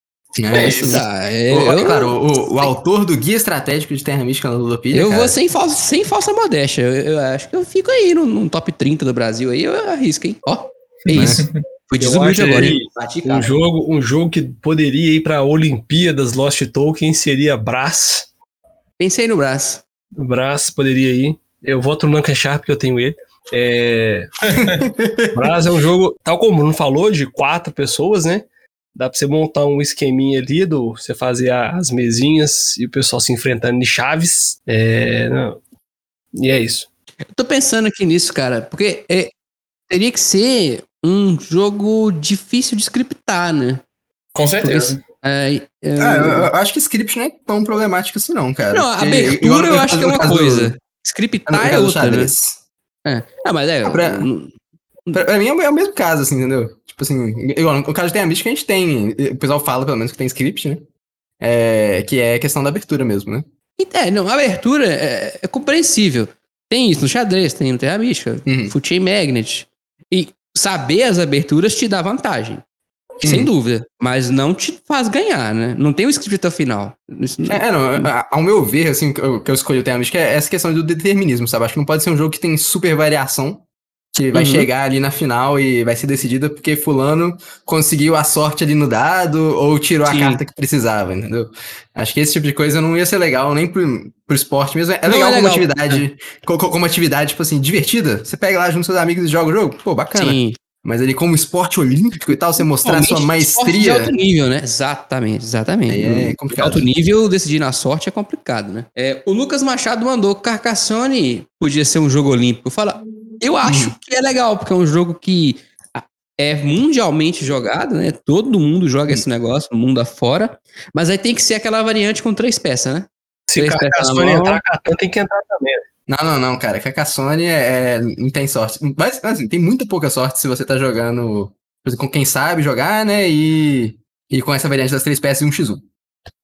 É, Isso dá, é, O- eu, claro, o, o autor do Guia Estratégico de Terra Mística na Ludopedia, eu cara, vou sem falsa, sem falsa modéstia. Eu, eu acho que eu fico aí no, no top 30 do Brasil aí, eu arrisco, hein? Ó, é isso. Fui desumilde agora, hein? Um jogo, um jogo que poderia ir pra Olimpíadas Lost Token seria Brás. Pensei no. O Brás poderia ir. Eu voto no Lanka Sharp, porque eu tenho ele. É... Brás é um jogo, tal como o Bruno falou, de quatro pessoas, né? Dá pra você montar um esqueminha ali, do, você fazer as mesinhas e o pessoal se enfrentando de chaves. É, não. E é isso. Eu tô pensando aqui nisso, cara, porque é, teria que ser um jogo difícil de scriptar, né? Com certeza. É, é, Ah, eu, eu acho que script não é tão problemático assim, não, cara. não, a Porque, abertura no eu acho que é uma do- coisa. Scriptar é caso do outra, né? xadrez. É. Ah, mas é. Ah, pra- Pra, pra mim é o- é o mesmo caso, assim, entendeu? Tipo assim, igual no caso de Terra Mística a gente tem, o pessoal fala pelo menos que tem script, né? É, que é questão da abertura mesmo, né? É, não, a abertura é, é compreensível. Tem isso no xadrez, tem no Terra Mística, Uhum. Chain Magnet. E saber as aberturas te dá vantagem. Sem Uhum. dúvida. Mas não te faz ganhar, né? Não tem o script até o final. Não- É, é, não, a- ao meu ver, assim, que eu, que escolhi o Terra Mística é essa questão do determinismo, sabe? Acho que não pode ser um jogo que tem super variação, que vai Uhum. chegar ali na final e vai ser decidida porque fulano conseguiu a sorte ali no dado ou tirou Sim. a carta que precisava, entendeu? Acho que esse tipo de coisa não ia ser legal nem pro, pro esporte mesmo. É Não legal é como legal. atividade, co- co- como atividade, tipo assim, divertida. Você pega lá junto com seus amigos e joga o jogo, pô, bacana. Sim. Mas ali como esporte olímpico e tal, você mostrar a sua esporte De maestria, alto nível, né? Exatamente, exatamente. é De complicado. alto nível, decidir na sorte é complicado, né? É, o Lucas Machado mandou Carcassonne podia ser um jogo olímpico. Fala, eu acho Hum. que é legal, porque é um jogo que é mundialmente jogado, né? Todo mundo joga esse negócio, mundo afora. Mas aí tem que ser aquela variante com três peças, né? Se Três peças mão. entrar, Catan tem que entrar também. Não, não, não, cara. Carcassonne é, é- não tem sorte. Mas, assim, tem muita pouca sorte se você tá jogando por exemplo, com quem sabe jogar, né? E, e com essa variante das três peças e um x1.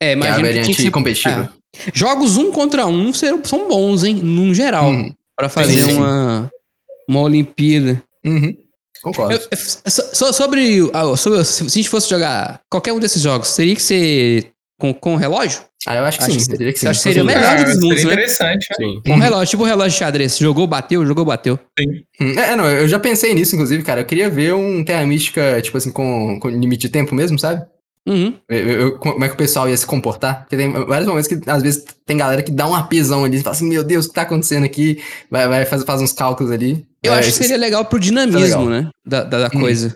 É, Que é a que variante que ser... competitiva. É. Jogos um contra um são bons, hein? Num geral. Uhum. Pra fazer Sim, sim. uma, uma Olimpíada. Uhum. Concordo. Eu- eu- so- so- sobre, ah, sobre- Se a gente fosse jogar qualquer um desses jogos, teria que ser com, com relógio? Ah, eu acho que Acho sim. que- que sim. acho que seria o melhor dos mundos, seria né? interessante. né? Sim. Com Uhum. relógio, tipo relógio de xadrez. Jogou, bateu, jogou, bateu. Hum, É, não, eu já pensei nisso, inclusive, cara. Eu queria ver um Terra Mística, tipo assim, com, com limite de tempo mesmo, sabe? Uhum. Eu- eu- eu- como é que o pessoal ia se comportar? Porque tem vários momentos que, às vezes, tem galera que dá um apesão ali e fala assim, meu Deus, o que tá acontecendo aqui? Vai, vai faz, faz uns cálculos ali. Eu É, acho que seria legal pro dinamismo, legal. né? Da, da, da Hum. coisa.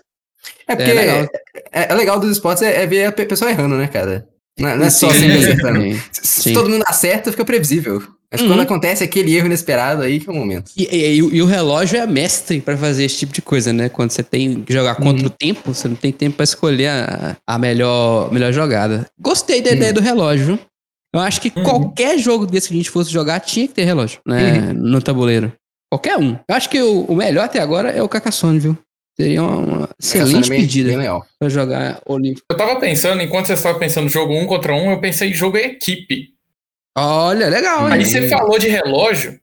É porque É é, legal. é- é legal dos esportes é, é ver a pe- pessoa errando, né, cara? Não, é- não é só sempre acertando. Se, se todo mundo acerta, fica previsível. Mas Uhum. quando acontece aquele erro inesperado, aí que é o momento. E, e- e o- relógio é mestre pra fazer esse tipo de coisa, né? Quando você tem que jogar contra Uhum. o tempo, você não tem tempo pra escolher a, a melhor, melhor jogada. Gostei da ideia Uhum. do relógio? Eu acho que Uhum. qualquer jogo desse que a gente fosse jogar tinha que ter relógio, né? Uhum. No tabuleiro. Qualquer um. Eu acho que o, o melhor até agora é o Carcassonne, viu? Seria uma, uma excelente é bem- pedida Bem legal. pra jogar Olímpico. Eu tava pensando, enquanto você estava pensando jogo um contra um, eu pensei em jogo equipe. Olha, legal, Uhum. Aí hein? você falou de relógio,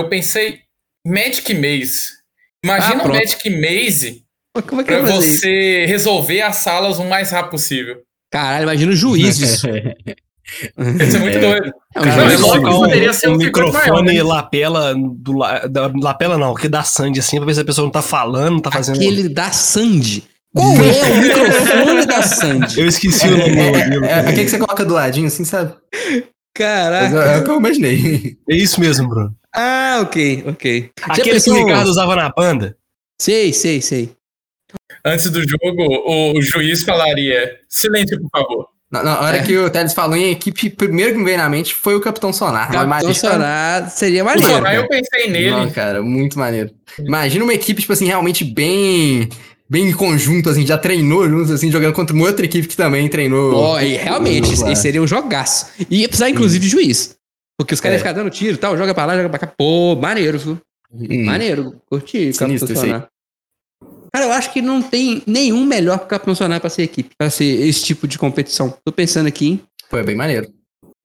eu pensei Magic Maze. Imagina Ah. Magic Maze Como é que pra fazer isso? você resolver as salas o mais rápido possível. Caralho, imagina o juiz disso. Isso é muito É. doido. É um Cara, é poderia ser um, um microfone maior, né? lapela do la, da, lapela não, que da Sandy assim, pra ver se a pessoa não tá falando, não tá fazendo. Aquele da Sandy. Qual é o microfone da Sandy? Eu esqueci o nome. É, é, aquele que você coloca do ladinho, assim, sabe? Caraca. é, é o que eu imaginei. É isso mesmo, Bruno. Ah, ok, ok. Aquele que pensou- o Ricardo usava na banda. Sei, sei, sei. Antes do jogo, o juiz falaria: silêncio, por favor. Na, na hora É. que o Teles falou em equipe, primeiro que me veio na mente foi o Capitão Sonar. Mas Capitão imagina- Sonar seria O maneiro. Sonar, eu pensei nele. Não, cara, muito maneiro. Imagina uma equipe, tipo assim, realmente bem. Bem em conjunto, assim, já treinou juntos, assim, jogando contra uma outra equipe que também treinou. Ó, e realmente, esse seria um jogaço. E ia precisar, inclusive, de juiz. Porque os caras É. iam ficar dando tiro e tal, joga pra lá, joga pra cá. Pô, maneiro, viu? Hum. Maneiro, curti Sinistro Capitão isso aí. Cara, eu acho que não tem nenhum melhor que o Capitão Sonar pra ser equipe, pra ser esse tipo de competição. Tô pensando aqui, hein? Pô, é bem maneiro.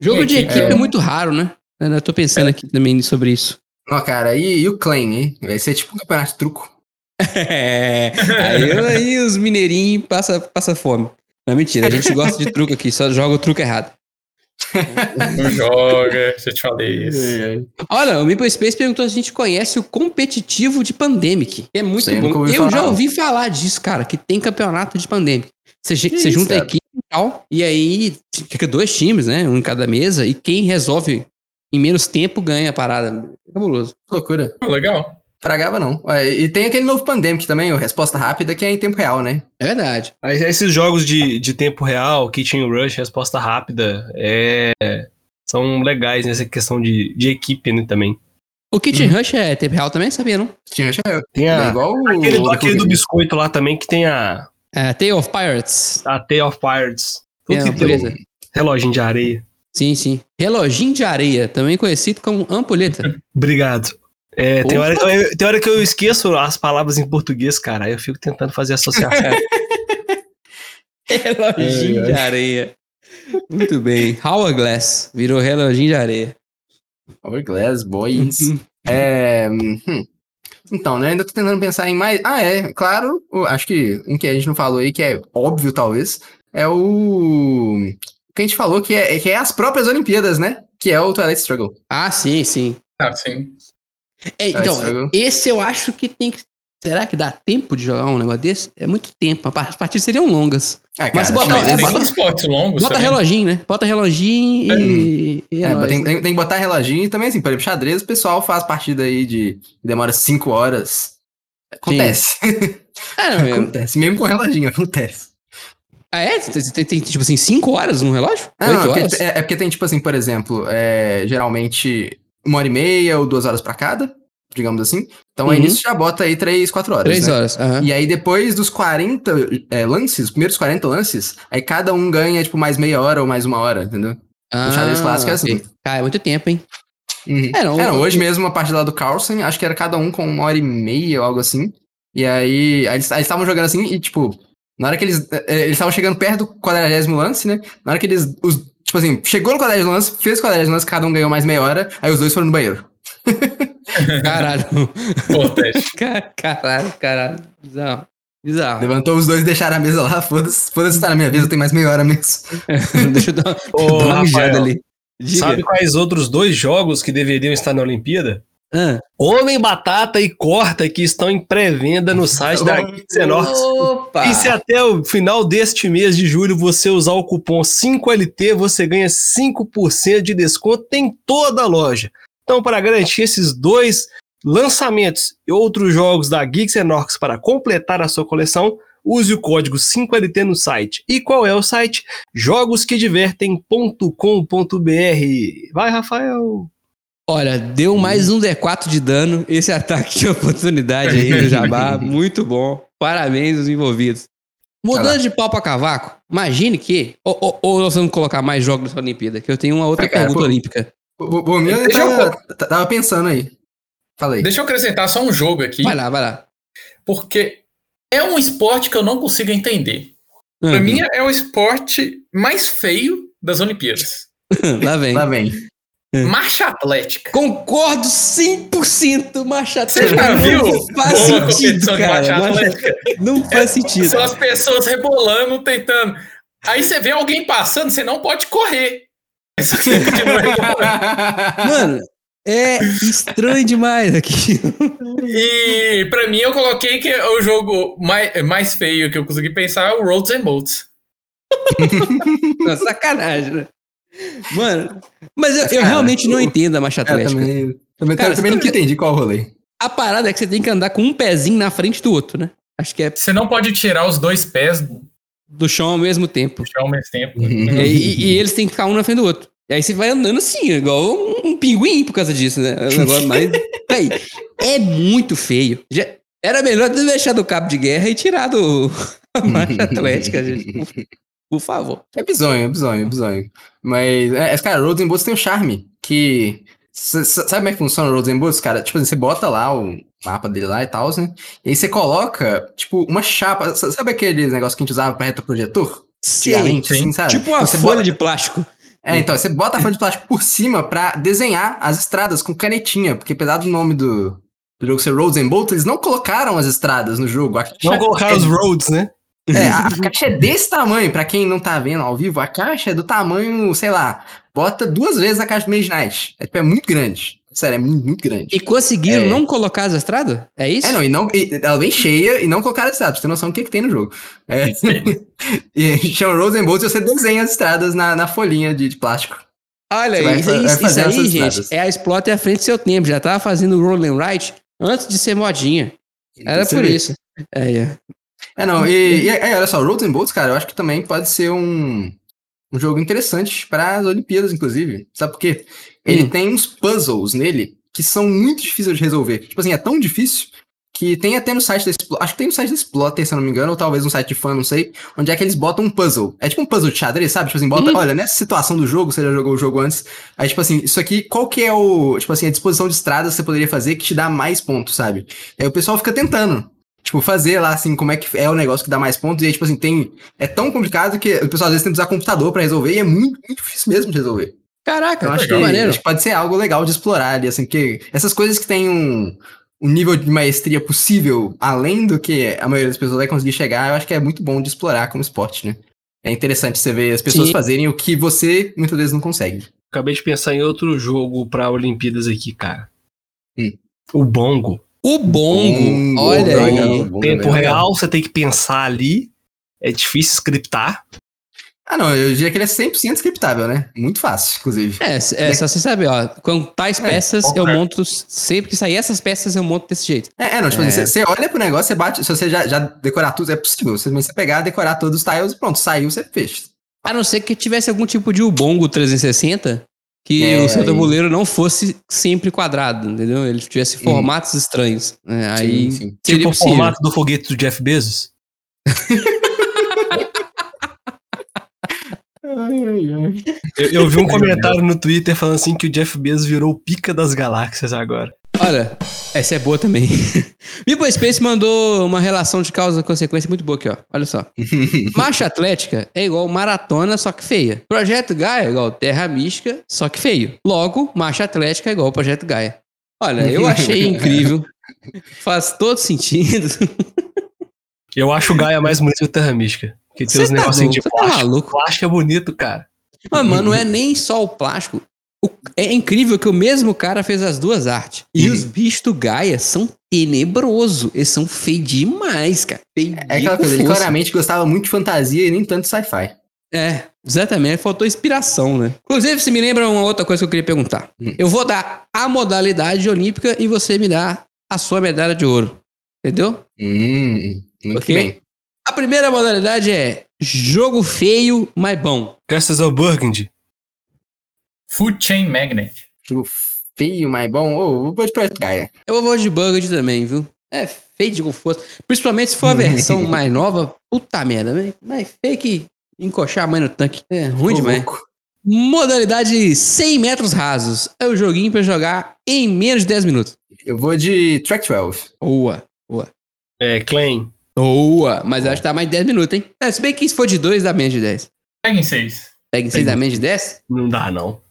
Jogo de É, equipe é, é. muito raro, né? Eu tô pensando aqui também sobre isso. Ó, cara, e, e o Claim, hein? Vai ser tipo um campeonato de truco. É, aí, aí os mineirinhos passam passa fome. Não, mentira, a gente gosta de truco aqui, só joga o truco errado. Não joga, já te falei isso. Olha, o Maple Space perguntou se a gente conhece o competitivo de Pandemic. É muito Sei, bom. Eu falar, já ouvi falar disso, cara, que tem campeonato de Pandemic. Você, junta a equipe e tal, e aí fica dois times, né? Um em cada mesa, e quem resolve em menos tempo ganha a parada. Cabuloso. Loucura. Legal. Tragava não. Ué, E tem aquele novo Pandemic também, o Resposta Rápida, que é em tempo real, né? É verdade. Aí, esses jogos de, de tempo real, Kitchen Rush, resposta rápida, é, são legais nessa questão de, de equipe né, também. O Kitchen Rush é tempo real também, sabia, não? Tinha já é Tem a, igual o. aquele, do- o- aquele do biscoito lá também, que tem a, É, Tale of Pirates. a Tale of Pirates. Tudo É, que beleza. reloginho de areia. Sim, sim. Reloginho de areia, também conhecido como ampulheta. Obrigado. É, tem, hora, que eu- tem hora que eu esqueço as palavras em português, cara. Aí eu fico tentando fazer associação. reloginho É, de areia. Muito bem. Hourglass virou reloginho de areia. Hourglass, Boys. é. hum. Então, né? Ainda tô tentando pensar em mais. Ah, é, claro. acho que um que a gente não falou aí, que é óbvio, talvez, é o. O que a gente falou que é, que é as próprias Olimpíadas, né? Que é o Twilight Struggle. Ah, sim, sim. Ah, sim. É, então, isso eu- esse eu acho que tem que. Será que dá tempo de jogar um negócio desse? É muito tempo. As partidas seriam longas. Ah, Mas cara, bota- mas- é, bota- esportes longos Bota também. reloginho, né? Bota reloginho e. e é É, tem, tem- tem que botar reloginho e também, assim, por exemplo, xadrez, o pessoal faz partida aí de. demora 5 horas. Acontece. É- acontece. Mesmo com reloginho, acontece. ah, é? Tem, tem- tem, tipo assim, 5 horas no relógio? Ah, não, 8 porque- horas? é, é porque tem, tipo assim, por exemplo, é, geralmente uma hora e meia ou duas horas pra cada. digamos assim. Então aí Uhum. nisso já bota aí 3, 4 horas. Três né? horas. aham. E aí depois dos 40 é, lances, os primeiros 40 lances, aí cada um ganha, tipo, mais meia hora ou mais uma hora, entendeu? Ah, o xadrez clássico é assim. Cara, é muito tempo, hein? Uhum. É, não, É, não, hoje mesmo a partida lá do Carlsen, acho que era cada um com uma hora e meia ou algo assim. E aí, aí eles aí estavam jogando assim e, tipo, na hora que eles. eh, Eles estavam chegando perto do quadragésimo lance, né? Na hora que eles. Os, tipo assim, chegou no quadragésimo lance, fez o quadragésimo lance, cada um ganhou mais meia hora, aí os dois foram no banheiro. Caralho. Importante. Ca- Caralho, caralho. Bizarro. Bizarro. Levantou os dois, deixaram a mesa lá, foda-se, foda-se, tá na minha eu tenho mais meia hora mesmo. Deixa eu dar, Ô, dar uma mijada Rafael, ali. Diga. Sabe quais outros dois jogos que deveriam estar na Olimpíada? Ah. Homem Batata e Corta, que estão em pré-venda no site da. Opa! E se até o final deste mês de julho você usar o cupom 5LT, você ganha 5% de desconto em toda a loja. Então, para garantir esses dois lançamentos e outros jogos da Geeks para completar a sua coleção, use o código 5LT no site. E qual é o site? jogosquedivertem.com.br. Vai, Rafael. Olha, deu mais um D4 de dano. Esse ataque de oportunidade aí do Jabá. Muito bom. Parabéns aos envolvidos. Mudando de pau pra cavaco, imagine que. Ou, ou- ou nós vamos colocar mais jogos nessa Olimpíada, que eu tenho uma outra cara, pergunta pô. olímpica. O Bomil Deixa eu- tava, tava pensando aí. Falei. Deixa eu acrescentar só um jogo aqui, Vai lá, vai lá. porque é um esporte que eu não consigo entender. Pra Hum, mim é o esporte mais feio das Olimpíadas. Lá vem. Lá vem. Marcha atlética. Concordo 100%, Machado. Você já viu Não faz uma sentido, cara. marcha Marcha- atlética? Não faz sentido. São as pessoas rebolando, tentando. Aí você vê alguém passando, você não pode correr. Mano, é estranho demais aqui. E pra mim eu coloquei que o jogo mais, mais feio que eu consegui pensar é o Roads and Boats. Sacanagem, né? Mano, mas eu, eu Cara, realmente não eu- entendo a marcha É, atlética. também, também, Cara, também nunca entendi qual o rolê. A parada é que você tem que andar com um pezinho na frente do outro, né? Acho que é Você não pode tirar os dois pés do do chão ao mesmo tempo. chão ao mesmo tempo. Uhum. E, e- e eles têm que ficar um na frente do outro. E aí você vai andando assim, igual um, um pinguim por causa disso, né? É um negócio mais. Véi, é muito feio. Já- era melhor ter deixado o cabo de guerra e tirado a marcha atlética, gente. Por, favor. É bizonho, é bizonho, é bizonho. Mas, é, é, cara, Roads and Boats tem um charme que... Sabe como é que funciona o Roads and Boats, cara? Tipo, assim, você bota lá o mapa dele lá e tal, né? E aí você coloca, tipo, uma chapa... Sabe aqueles negócios que a gente usava pra retroprojetor? Antigamente, sim. assim, sabe? Tipo uma Você folha bota- de plástico. É, então, você bota a folha de plástico por cima pra desenhar as estradas com canetinha, porque apesar do nome do, do jogo ser Roads and Boats, eles não colocaram as estradas no jogo. Não caixa- colocar os roads, né? É, a, a caixa é desse tamanho, pra quem não tá vendo ao vivo, a caixa é do tamanho, sei lá, bota duas vezes a caixa do Mage Knight. É, tipo, é muito grande. Sério, é muito, muito grande. E conseguiram É. não colocar as estradas? É isso? É, não, e não, e, ela vem cheia e não colocaram as estradas, pra você ter noção do que, que tem no jogo. É, e chama Boats e você desenha as estradas na, na folhinha de, de plástico. Olha vai isso, fa- vai isso, aí, gente, estradas. é a Exploiter à frente do seu tempo. Já tava fazendo o Roll and Write antes de ser modinha. Era Você por vê. isso. É, é. É, não, e, e é, olha só, Roads and Boats, cara, eu acho que também pode ser um, um jogo interessante para as Olimpíadas, inclusive. Sabe por quê? Ele Hum. tem uns puzzles nele que são muito difíceis de resolver. Tipo assim, é tão difícil que tem até no site da Explo- acho que tem no site da Exploiter, se eu não me engano, ou talvez no site de fã, não sei, onde é que eles botam um puzzle. É tipo um puzzle de xadrez, sabe? Tipo assim, bota, Uhum. olha, nessa situação do jogo, você já jogou o jogo antes, aí tipo assim, isso aqui, qual que é o, tipo assim, a disposição de estradas que você poderia fazer que te dá mais pontos, sabe? Aí o pessoal fica tentando. Tipo, fazer lá, assim, como é que é o negócio que dá mais pontos. E aí, tipo assim, tem. É tão complicado que o pessoal às vezes tem que usar computador pra resolver e é muito, muito difícil mesmo de resolver. Caraca, Então, acho que, que maneiro. acho que pode ser algo legal de explorar ali, assim, que essas coisas que têm um, um nível de maestria possível, além do que a maioria das pessoas vai conseguir chegar, eu acho que é muito bom de explorar como esporte, né? É interessante você ver as pessoas Sim. fazerem o que você muitas vezes não consegue. Acabei de pensar em outro jogo pra Olimpíadas aqui, cara. Hum. O Bongo. O bongo, Bongo, olha aí. legal, bongo, Tempo legal. real, você tem que pensar ali. É difícil scriptar. Ah, não, eu diria que ele é 100% scriptável, né? Muito fácil, inclusive. É, é, só você sabe, ó, com tais É, peças eu concordo. monto, sempre que sair essas peças eu monto desse jeito. É, é, não, tipo É. assim, você- você olha pro negócio, você bate, se você já, já decorar tudo, é possível. Você, você pegar, decorar todos os tiles e pronto, saiu, você fecha. A não ser que tivesse algum tipo de Ubongo 360, que É, o seu aí- tabuleiro não fosse sempre quadrado, entendeu? Ele tivesse formatos estranhos. né? Aí Sim, sim. seria Tipo o possível. formato do foguete do Jeff Bezos. Eu, eu vi um comentário no Twitter falando assim que o Jeff Bezos virou o pica das galáxias agora. Olha, essa é boa também. Meeple Space mandou uma relação de causa e consequência muito boa aqui, ó. Olha só. Marcha atlética é igual maratona, só que feia. Projeto Gaia é igual terra mística, só que feio. Logo, marcha atlética é igual Projeto Gaia. Olha, eu achei incrível. Faz todo sentido. Eu acho o Gaia mais bonito que o Terra Mística. Que tem Cê os tá negocinhos de tá plástico. maluco? Plástico é bonito, cara. Mas, mano, não é nem só o plástico. O- é incrível que o mesmo cara fez as duas artes. E Uhum. os bichos do Gaia são tenebrosos. Eles são feios demais, cara. Feio É aquela coisa, ele claramente gostava muito de fantasia e nem tanto de sci-fi. É, exatamente. Faltou inspiração, né? Inclusive, se me lembra uma outra coisa que eu queria perguntar. Hum. Eu vou dar a modalidade olímpica e você me dá a sua medalha de ouro. Entendeu? Hum, muito Ok. bem. A primeira modalidade é jogo feio, mas bom. Graças ao Burgundy. Food Chain Magnet. Jogo feio, mas bom. Ô, vou de Projeto Gaia. Eu vou de Burgundy também, viu? É feio de com força. Principalmente se for a versão mais nova. Puta merda, né? Mas feio que encoxar a mãe no tanque. É ruim Ô, demais. louco. Modalidade 100 metros rasos. É o joguinho pra jogar em menos de 10 minutos. Eu vou de Track 12. Boa. É, Claim. Boa. Mas eu acho que dá mais de 10 minutos, hein? É, se bem que se for de 2, dá menos de 10. Pega em seis. Pega em 6, dá menos de 10? Não dá, não.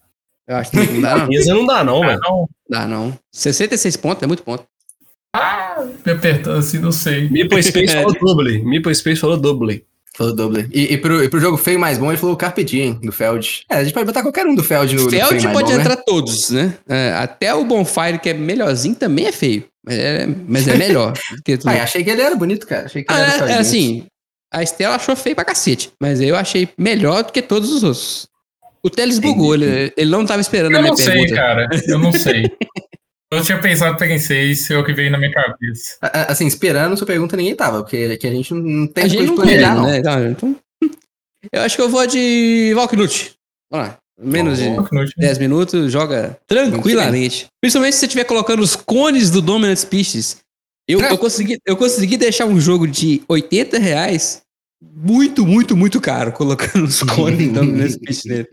Eu acho que não dá, não. Mesa não dá, não, velho. não. Dá, não. 66 pontos é muito ponto. Ah, me apertando assim, não sei. Meeple Space falou double. Meeple Space falou double. Falou doble. E, e, pro, e pro jogo feio mais bom, ele falou Carpe Diem, do Feld. É, a gente pode botar qualquer um do Feld no, feio Feld mais pode bom, né? entrar todos, né? É, até o Bonfire, que é melhorzinho, também é feio. Mas é, mas é melhor. Ah, eu achei que ele era bonito, cara. Achei que Ah, ele era é, é Feld assim, a Estela achou feio pra cacete. Mas eu achei melhor do que todos os outros. O Teles bugou, ele, ele não tava esperando a Eu minha não sei, pergunta. cara. Eu não sei. Eu tinha pensado em seis, é o que veio na minha cabeça. A- a- Assim, esperando sua pergunta, ninguém tava, porque que a gente não- tem A gente coisa não de planejar, não. né? Então, então, eu acho que eu vou de Valknut. Vamos lá. Menos de Pouco inútil. 10 minutos, joga tranquilamente. Principalmente se você estiver colocando os cones do Dominant Species. Eu, eu, consegui, eu consegui deixar um jogo de 80 reais muito, muito, muito caro, colocando os cones do Dominant Species nele.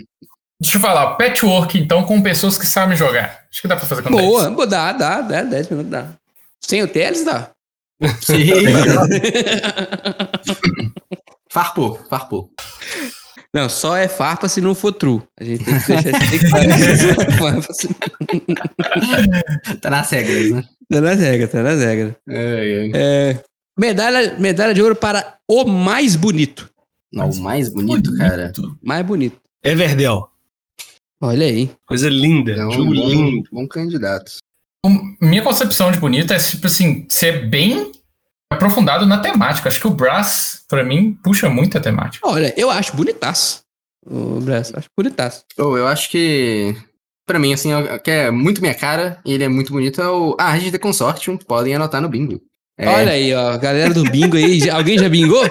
Deixa eu falar, patchwork, então, com pessoas que sabem jogar. Acho que dá pra fazer com Boa, 10. boa, dá, dá, dá, 10 minutos dá. Sem o Teles dá. Sim. farpou, farpou. Não, só é farpa se não for true. A gente tem que deixar farpa se- Tá nas regras, né? Tá nas regras, tá nas regras. Ai, ai. É, medalha, medalha de ouro para o mais bonito. Não, o mais bonito, cara. Mais bonito. Everdell. Olha aí. Coisa linda. É um jogo bom, lindo. bom candidato. Um, Minha concepção de bonito é, tipo assim, ser bem aprofundado na temática. Acho que o Brass, pra mim, puxa muito a temática. Olha, eu acho bonitaço. O braço, acho bonitaço. Oh, eu acho que, pra mim, assim, é- que é muito minha cara e ele é muito bonito, é o Ah, Arte de Consortium. Podem anotar no bingo. É, Olha aí, ó. Galera do bingo aí. Alguém já bingou?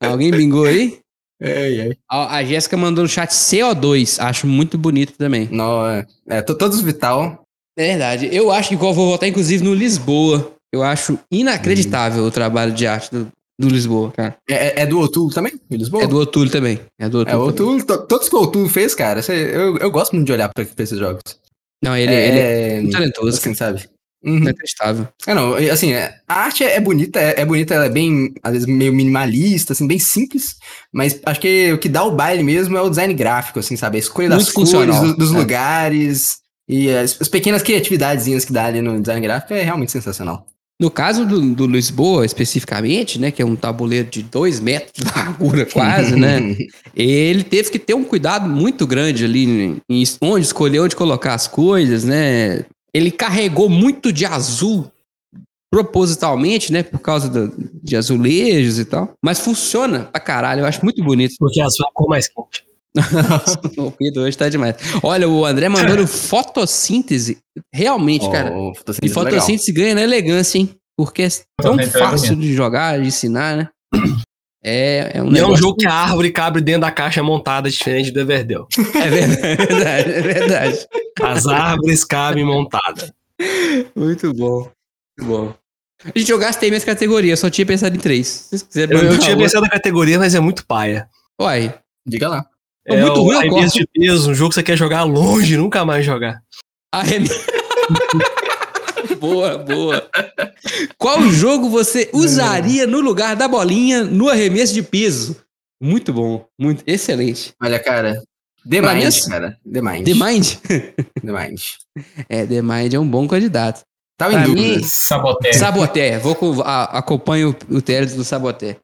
Alguém bingou aí? Ai, ai. A, a Jéssica mandou no chat CO2. Acho muito bonito também. Não, é, é, to- todos Vital. É verdade. Eu acho que igual vou votar, inclusive, no Lisboa. Eu acho inacreditável o trabalho de arte do, do Lisboa, cara. É, é- é do Otulo também? De Lisboa? É do Otúlio também. É do É, Otúlio. to- todos que o Otulo fez, cara, eu, eu gosto muito de olhar pra, pra esses jogos. Não, ele é, ele é é, muito talentoso. assim, sabe? Uhum. Inacreditável. É, não, assim, é, a arte é, é bonita, é, é bonita, ela é bem, às vezes, meio minimalista, assim, bem simples, mas acho que o que dá o baile mesmo é o design gráfico, assim, sabe? A escolha das Muito cores, funcional, do- dos é. lugares e as, as pequenas criatividadezinhas que dá ali no design gráfico é realmente sensacional. No caso do, do Lisboa, especificamente, né, que é um tabuleiro de dois metros de largura quase, né, ele teve que ter um cuidado muito grande ali em, em onde escolher onde colocar as coisas, né. Ele carregou muito de azul propositalmente, né, por causa do- de azulejos e tal. Mas funciona pra caralho, eu acho muito bonito. Porque as ficou mais quente. o Pedro hoje tá demais. Olha, o André mandando fotossíntese. Realmente, cara. Oh, tô E sentindo legal. fotossíntese ganha na elegância, hein? Porque é tão Fotossíntese é fácil de jogar, de ensinar, né? É, é um E é um jogo que a árvore cabe dentro da caixa montada, diferente do Everdell. É verdade, é verdade. As árvores cabem montadas. Muito bom. Muito bom. A gente, eu gastei minhas categorias, só tinha pensado em três. Eu, eu tinha pensado na categoria, mas é muito paia. Uai, Diga lá. É muito ruim, eu de peso, um jogo que você quer jogar longe, nunca mais jogar. arremesso. boa, boa. Qual jogo você usaria no lugar da bolinha no arremesso de peso? Muito bom, muito excelente. Olha, cara. The Pra mim, Mind, assim- cara. The Mind. The Mind? The Mind. É, The Mind é um bom candidato. Tava Pra em mim- dúvida. Saboté. Saboté, vou a, acompanho o, Teles do Saboté.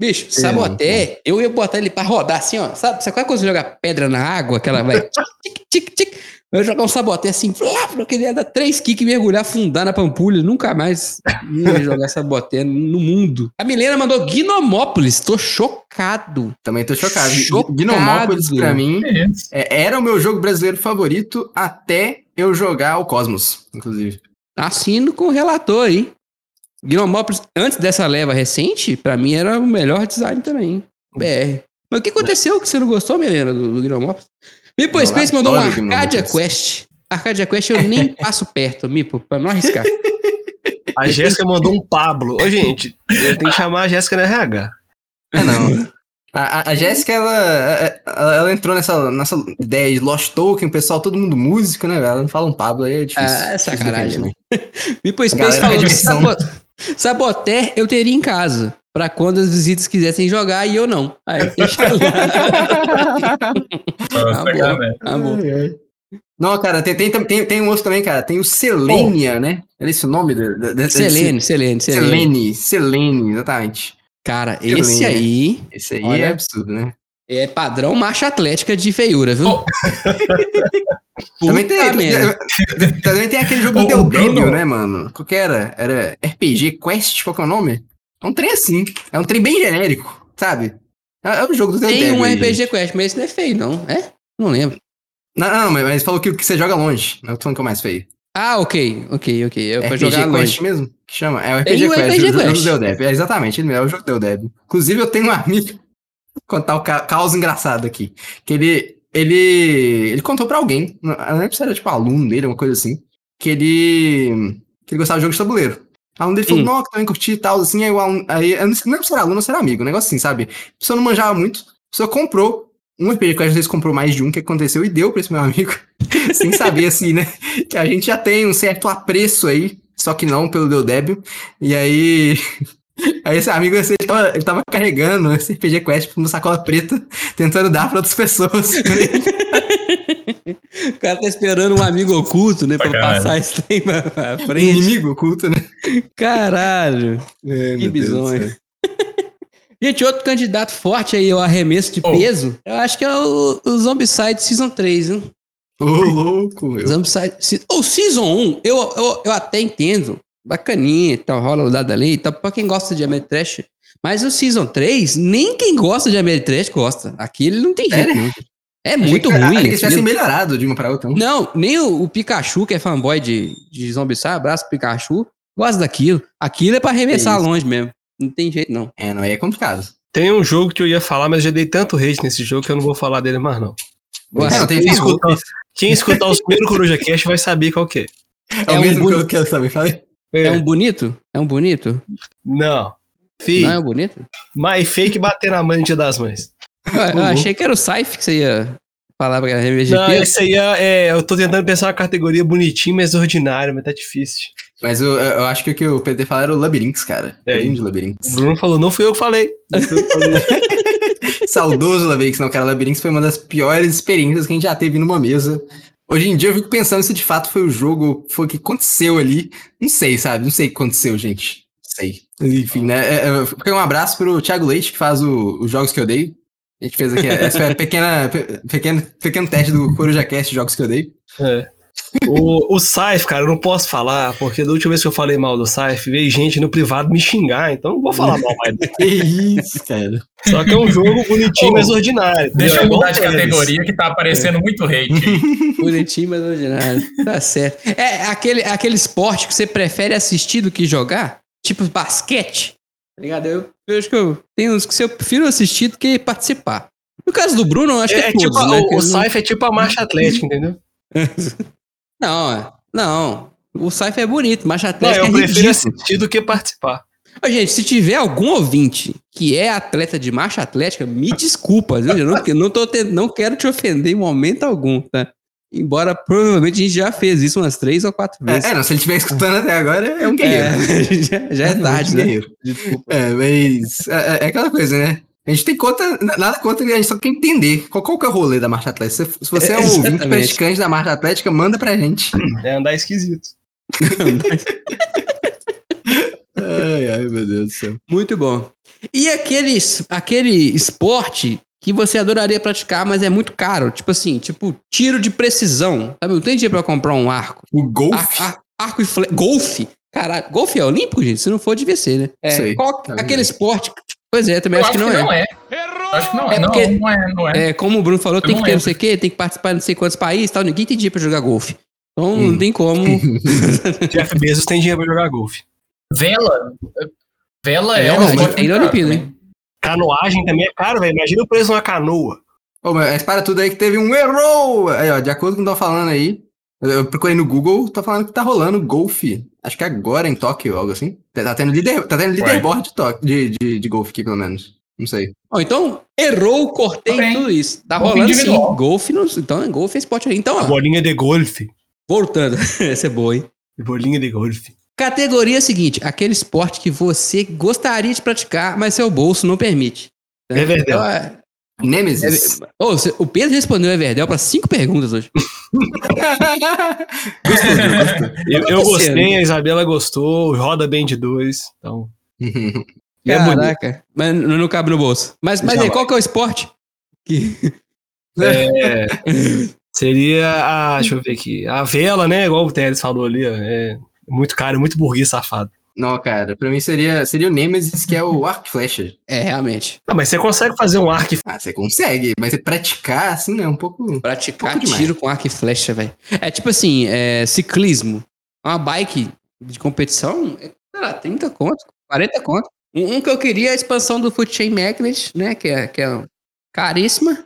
Bicho, Saboté, eu ia botar ele pra rodar assim, ó. Sabe, sabe quando você joga pedra na água, que ela vai tic, tic, tic? Eu ia jogar um Saboté assim, flá, eu queria dar três kicks, mergulhar, afundar na pampulha, nunca mais ia jogar Saboté no mundo. A Milena mandou Gnomópolis, tô chocado. Também tô chocado. Chocado. Gnomópolis, pra mim, É é- era o meu jogo brasileiro favorito até eu jogar o Cosmos, inclusive. Assino com o relator aí. Gnomópolis, antes dessa leva recente, pra mim era o melhor design também. BR. Mas o que aconteceu que você não gostou, Milena, do, do Gnomópolis? Mipo Eu Space mandou um adoro Arcadia. Quest. Arcadia Quest eu nem passo perto, Mipo, pra não arriscar. A Jéssica mandou um Pablo. Ô, gente, eu tenho que chamar a Jéssica na RH. É, não. A, a, a Jéssica, ela, ela, ela entrou nessa, nessa ideia de Lost Token, o pessoal, todo mundo músico, né? velho? Ela não fala um Pablo aí, é difícil. Ah, é Difícil sacanagem, defender, né? Mipo Space falou que rejeição. Sabot... Saboté eu teria em casa. Pra quando as visitas quisessem jogar e eu não. Aí, deixa lá. Nossa, bom. cara. Tá bom. Não, cara, tem, tem, tem, tem um outro também, cara. Tem o Selenia, né? Era esse o nome? da- da- desse- Selene, Selene, Selene. Selene, Selene, exatamente. Cara, Selene. esse aí Esse aí Olha. é absurdo, né? é padrão marcha atlética de feiura, viu? Oh. Também tem, também tem aquele jogo do Del né, mano? Qual que era? Era RPG Quest, qual que é o nome? É um trem assim. É um trem bem genérico, sabe? É, é o jogo do Tem um aí, RPG gente. Quest, mas esse não é feio, não. É? Não lembro. Não, não, mas, mas falou que o que você joga longe. Não é o que é o mais feio. Ah, ok, ok, ok. É pra RPG jogar Quest longe. mesmo? Que chama? É o RPG o Quest, RPG o jogo do Del Devil. É exatamente, ele é o jogo do Del Devil. Inclusive, eu tenho um amigo, vou contar o ca caos engraçado aqui, que ele, ele, ele contou pra alguém, não lembro se era tipo aluno dele, uma coisa assim, que ele, que ele gostava de jogos de tabuleiro. Aluno dele falou, Hum. não, que também curti e tal, assim, aí, o aluno, aí eu não sei- se era aluno ou se era amigo, um negócio assim, sabe? A pessoa não manjava muito, a pessoa comprou, um RPG Quest, às vezes comprou mais de um, que aconteceu, e deu pra esse meu amigo, sem saber, assim, né? Que a gente já tem um certo apreço aí, só que não pelo Del Débil. E aí. Aí esse amigo, assim, ele, tava, ele tava carregando esse RPG Quest numa sacola preta, tentando dar pra outras pessoas. O cara tá esperando um amigo oculto, né? Pra Sacanagem. passar esse trem pra, pra Um frente. inimigo oculto, né? Caralho. Que bizonho. Gente, outro candidato forte aí ao arremesso de Oh. peso, eu acho que é o, o Zombicide Season 3, viu? Ô, louco, meu. Zombicide. Ou Season 1, eu, eu, eu até entendo. Bacaninha e tal, rola o dado ali e tal, pra quem gosta de Ameritrash. Mas o Season 3, nem quem gosta de Ameritrash gosta. Aquilo não tem jeito, não. É muito que- ruim. achei que eles tivessem aquilo. melhorado de uma pra outra. Não, nem o, o Pikachu, que é fanboy de, de Zombicide, abraço Pikachu, gosta daquilo. Aquilo é pra arremessar isso. longe mesmo. Não tem jeito, não. É, não, aí é complicado. Tem um jogo que eu ia falar, mas eu já dei tanto hate nesse jogo que eu não vou falar dele mais, não. É, não, tem Quem escutar, quem escutar os primeiros Coruja Cast vai saber qual que é. É, é o um mesmo que eu, boni- que eu falei. É um bonito? É um bonito? Não. Fih, Não é um bonito? mais fake bater na dia das mães. Eu, eu achei que era o Saif que você ia falar pra RMG. Não, esse aí é, é, Eu tô tentando pensar uma categoria bonitinho, mas ordinário, mas tá difícil. Mas eu, eu acho que o que o PT falou era o Labyrinths, cara. É. É. de O Labyrinths. Bruno falou, não fui eu que falei. Não fui eu que falei. Saudoso Labyrinths, não, cara. Labyrinths foi uma das piores experiências que a gente já teve numa mesa. Hoje em dia eu fico pensando se de fato foi o jogo, foi o que aconteceu ali. Não sei, sabe? Não sei o que aconteceu, gente. Não sei. Enfim, né? É, é, fica um abraço pro Thiago Leite, que faz o- os jogos que eu dei. A gente fez aqui, essa pequena, pe- pequeno, pequeno teste do CorujaCast, jogos que eu dei. É. O, o Saif, cara, eu não posso falar, porque da última vez que eu falei mal do Saif, veio gente no privado me xingar, então não vou falar mal mais. Que isso, cara. Só que é um jogo bonitinho, Ô, mas ordinário. Deixa eu entendeu? mudar de categoria que tá aparecendo muito hate. Bonitinho, mas ordinário. Tá certo. É aquele, aquele esporte que você prefere assistir do que jogar? Tipo basquete? Tá ligado? Eu, eu acho que eu tenho uns que eu prefiro assistir do que participar. No caso do Bruno, eu acho que é, É, todos, tipo, a- né? o, o Saif é tipo a marcha atlética, entendeu? Não, é- não. O Saif é bonito, mas Não, atlético eu é prefiro ridículo. assistir do que participar. Ô, gente, se tiver algum ouvinte que é atleta de marcha atlética, me desculpa, viu? Eu não, não, tô te- não quero te ofender em momento algum, tá? Embora provavelmente a gente já fez isso umas três ou quatro vezes. É, é, não, se ele estiver escutando até agora, é um guerreiro. É, já, já é tarde, um né? Desculpa. É, mas é, é aquela coisa, né? A gente tem conta, nada contra, a gente só quer entender qual, qual que é o rolê da marcha atlética. Se, se você é, É, um ouvinte praticante da marcha atlética, manda pra gente. É andar esquisito. Ai, ai, meu Deus do céu. Muito bom. E aquele, es- aquele esporte que você adoraria praticar, mas é muito caro. Tipo assim, tipo tiro de precisão. Sabe? Não tem dinheiro pra comprar um arco. O Ar- golfe. ar- arco e flecha. Golfe. Caralho, golfe é olímpico, gente? Se não for, devia ser, né? É, Sei, qual- tá aquele esporte. Pois é, também Eu acho, que não é. é. Acho que não é. É não, porque- não é, não é. É, como o Bruno falou, tem Eu que não ter não sei o quê, tem que participar de não sei quantos países e tal. Ninguém tem dinheiro pra jogar golfe. Então Hum. não tem como. Jeff Bezos tem dinheiro pra jogar golfe. Vela. Vela é, É, um esporte tem caro Olimpíada, também. Canoagem também é caro, velho. Imagina o preço de uma canoa. Ô, mas para tudo aí que teve um erro! Aí, ó, de acordo com o que estão falando aí, eu, procurei no Google, tô falando que tá rolando golfe. Acho que agora em Tóquio, algo assim. Tá tá tendo, líder, tá tendo leaderboard de, Tóquio- de, de, de golfe aqui, pelo menos. Não sei. Então, errou, cortei Tá tudo isso. Tá Golfe rolando sim. Golfe, não, então golfe é esporte aí. Então, ó, Bolinha de golfe. voltando. Essa é boa, hein? Bolinha de golfe. Categoria seguinte: aquele esporte que você gostaria de praticar, mas seu bolso não permite. É verdade. É- Nemesis. é- você- o Pedro respondeu Everdell para cinco perguntas hoje. gostou, Gil, gostou. Eu, eu gostei, a Isabela gostou, roda bem de dois. Então, é. Caraca, mas não, não cabe no bolso. Mas, mas aí, qual que é o esporte? Que... É, seria a. Deixa eu ver aqui. A vela, né? Igual o Teres falou ali, ó, é muito caro, muito burguês safado. Não, cara, pra mim seria, seria o Nemesis, que é o arco e flecha. É, realmente. Ah, mas você consegue fazer um arco e Ah, você consegue, mas você praticar, assim, né, um pouco... Praticar Pouco demais. tiro com arco e flecha, velho. É tipo assim, é, ciclismo. Uma bike de competição, é, sei lá, 30 conto, 40 conto. Um, um que eu queria é a expansão do Foot Chain Magnet, né? Que é, que é caríssima.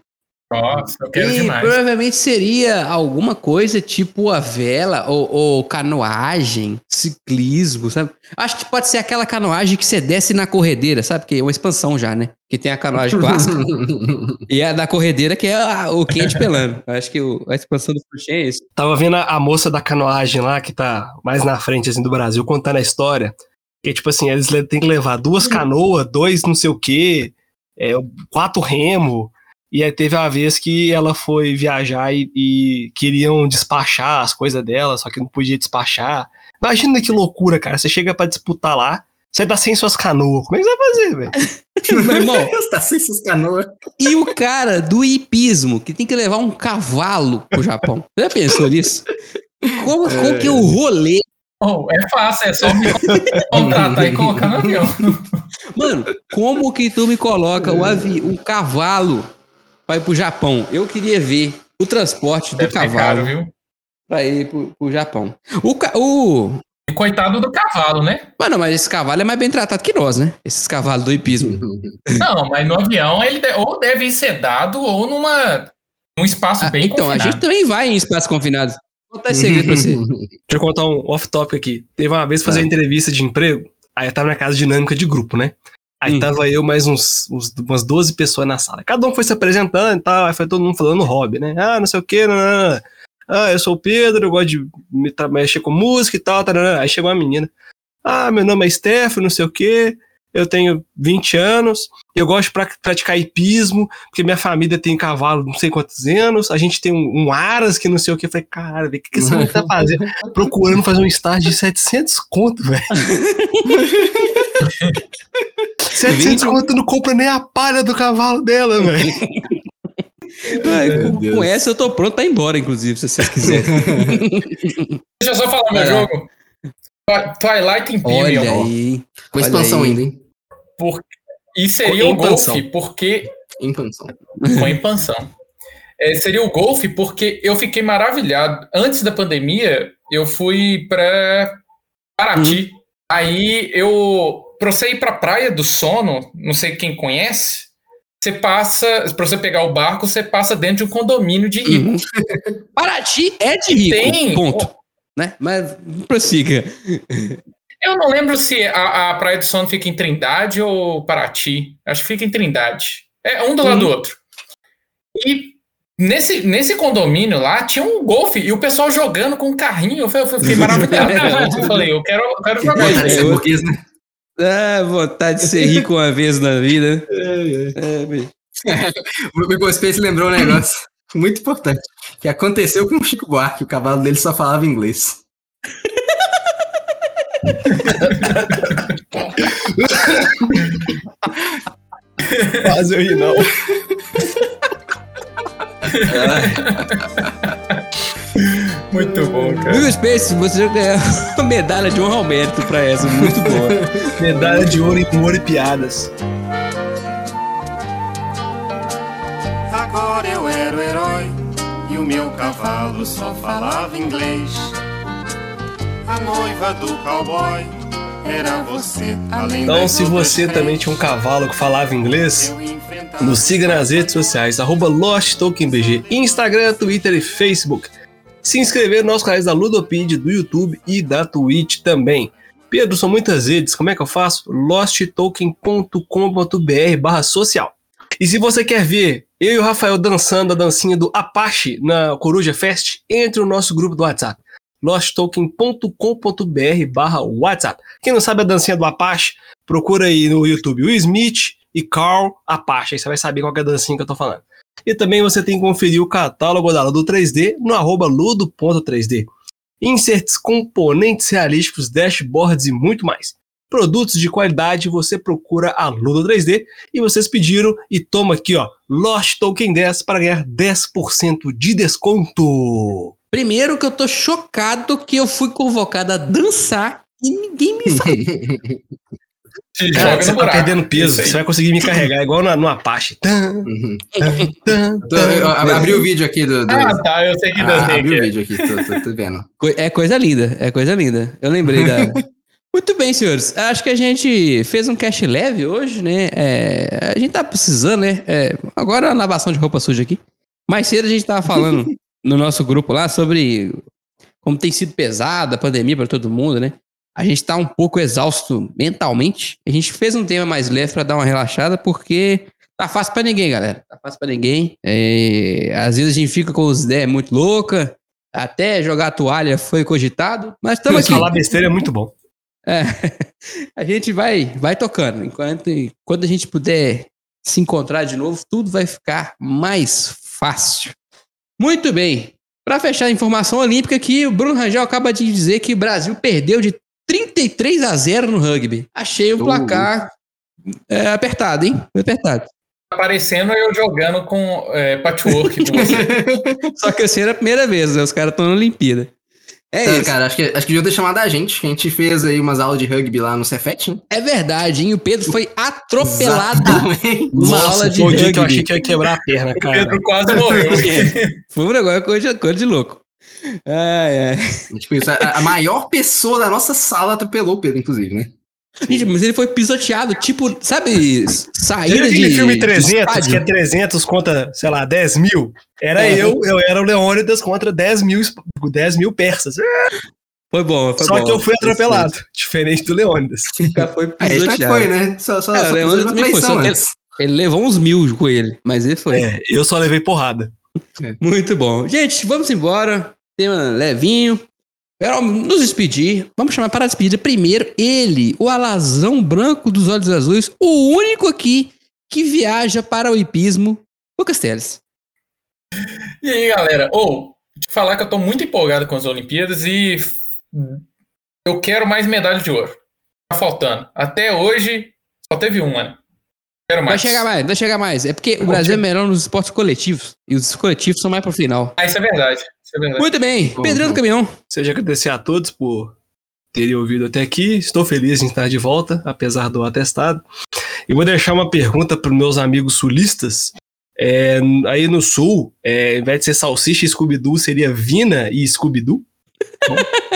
Nossa, eu quero e demais. provavelmente seria alguma coisa tipo a vela ou, ou canoagem, ciclismo, sabe? Acho que pode ser aquela canoagem que você desce na corredeira, sabe? Que é uma expansão já, né? Que tem a canoagem clássica e a da corredeira que é a- o quente pelando. Acho que o- a expansão do Fuxem é isso. Tava vendo a, a moça da canoagem lá, que tá mais na frente assim, do Brasil, contando a história. Que, tipo assim, eles le- têm que levar duas canoas, dois não sei o quê, é, quatro remo. E aí teve uma vez que ela foi viajar e, e queriam despachar as coisas dela, só que não podia despachar. Imagina que loucura, cara. Você chega pra disputar lá, você tá sem suas canoas. Como é que você vai fazer, velho? Meu irmão, Você tá sem essas canoas. e o cara do hipismo, que tem que levar um cavalo pro Japão. Você já pensou nisso? Como, como que é o rolê? Oh, é fácil, é só me contratar e colocar no avião. Mano, como que tu me coloca o avi um cavalo pra ir pro Japão? Eu queria ver o transporte do Deve ser cavalo pra ir pro, pro Japão. O, ca- o... E coitado do cavalo, né? Mano, mas esse cavalo é mais bem tratado que nós, né? Esses cavalos do hipismo. Não, mas no avião ele de- ou deve ser dado ou numa num espaço Ah, bem então, a confinado. gente também vai em espaços confinados. Vou contar esse segredo pra você. Deixa eu contar um off-topic aqui. Teve uma vez fazer Tá. entrevista de emprego, aí eu tava na casa dinâmica de grupo, né? Aí Hum. tava eu mais uns, uns- umas 12 pessoas na sala. Cada um foi se apresentando e tal, aí foi todo mundo falando hobby, né? Ah, não sei o que, Ah, eu sou o Pedro, eu gosto de me mexer com música e tal, tarará. Aí chegou uma menina. Ah, meu nome é Steph, não sei o que. Eu tenho 20 anos, eu gosto de pra- praticar hipismo, porque minha família tem cavalo não sei quantos anos, a gente tem um, um aras que não sei o que. Eu falei, velho, o que, que menino tá fazendo? Procurando fazer um estágio de 700 conto, velho. 700 20. conto não compra nem a palha do cavalo dela, velho. Com, com essa eu tô pronto pra ir embora, inclusive, se vocês quiserem. Deixa eu só falar meu jogo. Twi- Twilight Imperium. Olha aí. Com Olha expansão aí. ainda, hein? Por- E seria Com o golfe, porque. Expansão. Com expansão. É, seria o golfe, porque eu fiquei maravilhado. Antes da pandemia, eu fui para Paraty. Aí eu pra você ir pra Praia do Sono, não sei quem conhece, você passa, pra você pegar o barco, você passa dentro de um condomínio de rico. Uhum. Paraty é de rico, tem- ponto. Né? Mas prossiga. Eu não lembro se a, a Praia do Sono fica em Trindade ou Paraty. Acho que fica em Trindade. É um do lado do outro. E nesse, nesse condomínio lá tinha um golfe e o pessoal jogando com um carrinho. Eu, fui- eu fiquei maravilhado. eu falei, eu quero, eu quero jogar isso. eu- burguês, né? Ah, vontade de ser rico uma vez na vida. É, bicho. O Igor Space lembrou um negócio muito importante. Que aconteceu com o Chico Buarque. O cavalo dele só falava inglês. Quase eu ri, não. Muito bom, cara. Will Space, você já ganhou uma medalha de honra ao mérito pra essa. Muito boa. Medalha de ouro em humor e piadas. Agora eu era o herói e o meu cavalo só falava inglês. A noiva do cowboy era você, além Então, se você também tinha um cavalo que falava inglês, nos siga nas redes sociais, arroba Instagram, Twitter e Facebook. Se inscrever nos canais da Ludopedia, do YouTube e da Twitch também. Pedro, são muitas redes, como é que eu faço? losttoken.com.br barra social. E se você quer ver eu e o Rafael dançando a dancinha do Apache na Coruja Fest, entre no nosso grupo do WhatsApp. losttoken.com.br barra WhatsApp. Quem não sabe a dancinha do Apache, procura aí no YouTube o Smith e Carl Apache, aí você vai saber qual é a dancinha que eu tô falando. E também você tem que conferir o catálogo da Ludo 3D no arroba ludo.3D. Inserts, componentes realísticos, dashboards e muito mais. Produtos de qualidade, você procura a Ludo 3D e vocês pediram e toma aqui, ó, Lost Token 10 para ganhar 10% de desconto. Primeiro que eu tô chocado que eu fui convocado a dançar e ninguém me falou. Cara, joga você no tá buraco. perdendo peso, você vai conseguir me carregar igual na- no Apache. Uhum. abri o vídeo aqui do. do- Ah, tá, eu sei que Ah, dancinha abri o vídeo aqui, tô, tô- tô vendo. Co- É coisa linda, é coisa linda. Eu lembrei da. Muito bem, senhores. Acho que a gente fez um cast leve hoje, né? É, a gente tá precisando, né? É, agora a lavação de roupa suja aqui. Mais cedo a gente tava falando no nosso grupo lá sobre como tem sido pesada a pandemia para todo mundo, né? A gente tá um pouco exausto mentalmente. A gente fez um tema mais leve para dar uma relaxada, porque tá fácil para ninguém, galera. Tá fácil para ninguém. É, às vezes a gente fica com as ideias muito loucas. Até jogar a toalha foi cogitado, mas estamos aqui. Falar besteira é muito bom. É, a gente vai, vai tocando. Enquanto, quando a gente puder se encontrar de novo, tudo vai ficar mais fácil. Muito bem. Para fechar a informação olímpica aqui, o Bruno Rangel acaba de dizer que o Brasil perdeu de 33 a 0 no rugby. Achei um Uh. placar é, apertado, hein? Foi apertado. Aparecendo eu jogando com é, patchwork com você. Só que esse era a primeira vez, né? Os caras estão na Olimpíada. É Então, isso. cara, acho que, acho que devia ter chamado a gente, que a gente fez aí umas aulas de rugby lá no Cefet, né? É verdade, hein? O Pedro foi atropelado numa aula de o dia que eu rugby. achei que ia quebrar a perna, O cara. Pedro quase morreu. Foi um negócio coisa, coisa de louco. Ai, ai. Tipo isso, a, a maior pessoa da nossa sala atropelou o Pedro, inclusive, né? Gente, mas ele foi pisoteado, tipo, sabe, saída de. aquele filme de 300, estádio? que é 300 contra, sei lá, 10 mil? Era É. eu, eu era o Leônidas contra 10 mil, 10 mil persas. Foi bom, foi Só bom. que eu fui atropelado, diferente do Leônidas. Foi A gente não pisoteado. foi, né? Só, só, É, só de também foi, só que- antes. Ele levou uns mil com ele, mas ele foi. É, eu só levei porrada. Muito bom. Gente, vamos embora. Tema levinho. Quero nos despedir. Vamos chamar para a despedida primeiro ele, o alazão branco dos olhos azuis, o único aqui que viaja para o hipismo, Lucas Teles. E aí, galera? Ou, te falar que eu tô muito empolgado com as Olimpíadas e eu quero mais medalha de ouro. Tá faltando. Até hoje, só teve uma, né? Quero Vai mais. chegar mais, vai chegar mais. É porque o Brasil é melhor nos esportes coletivos. E os coletivos são mais pro final. Ah, isso é verdade. É. Muito bem, Bom, Pedrinho do bom. Caminhão. Seja agradecer a todos por terem ouvido até aqui. Estou feliz em estar de volta, apesar do atestado. E vou deixar uma pergunta para os meus amigos sulistas. É, aí no sul, é, ao invés de ser salsicha e Scooby-Doo, seria Vina e Scooby-Doo?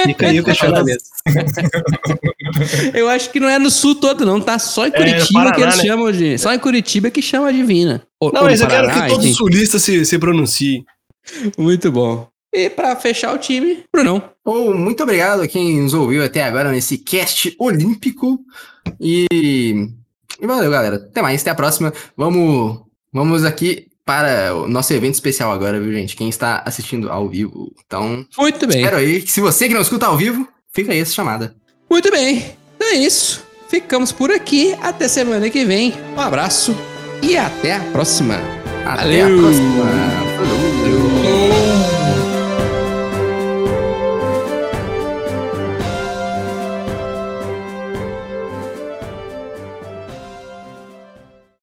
Fica aí o questionamento. Eu acho que não é no sul todo, não. Tá só em É, Curitiba Paraná, que eles né? chamam de. Só em Curitiba que chama divina. Ou- Não, ou mas eu quero que todos os sulistas se, se pronunciem. Muito bom. E pra fechar o time, Brunão. Bom, muito obrigado a quem nos ouviu até agora nesse cast olímpico. E, e valeu, galera. Até mais, até a próxima. Vamos, vamos aqui para o nosso evento especial agora, viu, gente? Quem está assistindo ao vivo. Então, Muito bem. espero aí que se você que não escuta ao vivo, fica aí essa chamada. Muito bem. Então é isso. Ficamos por aqui. Até semana que vem. Um abraço e até a próxima. Até Valeu. a próxima. Falou.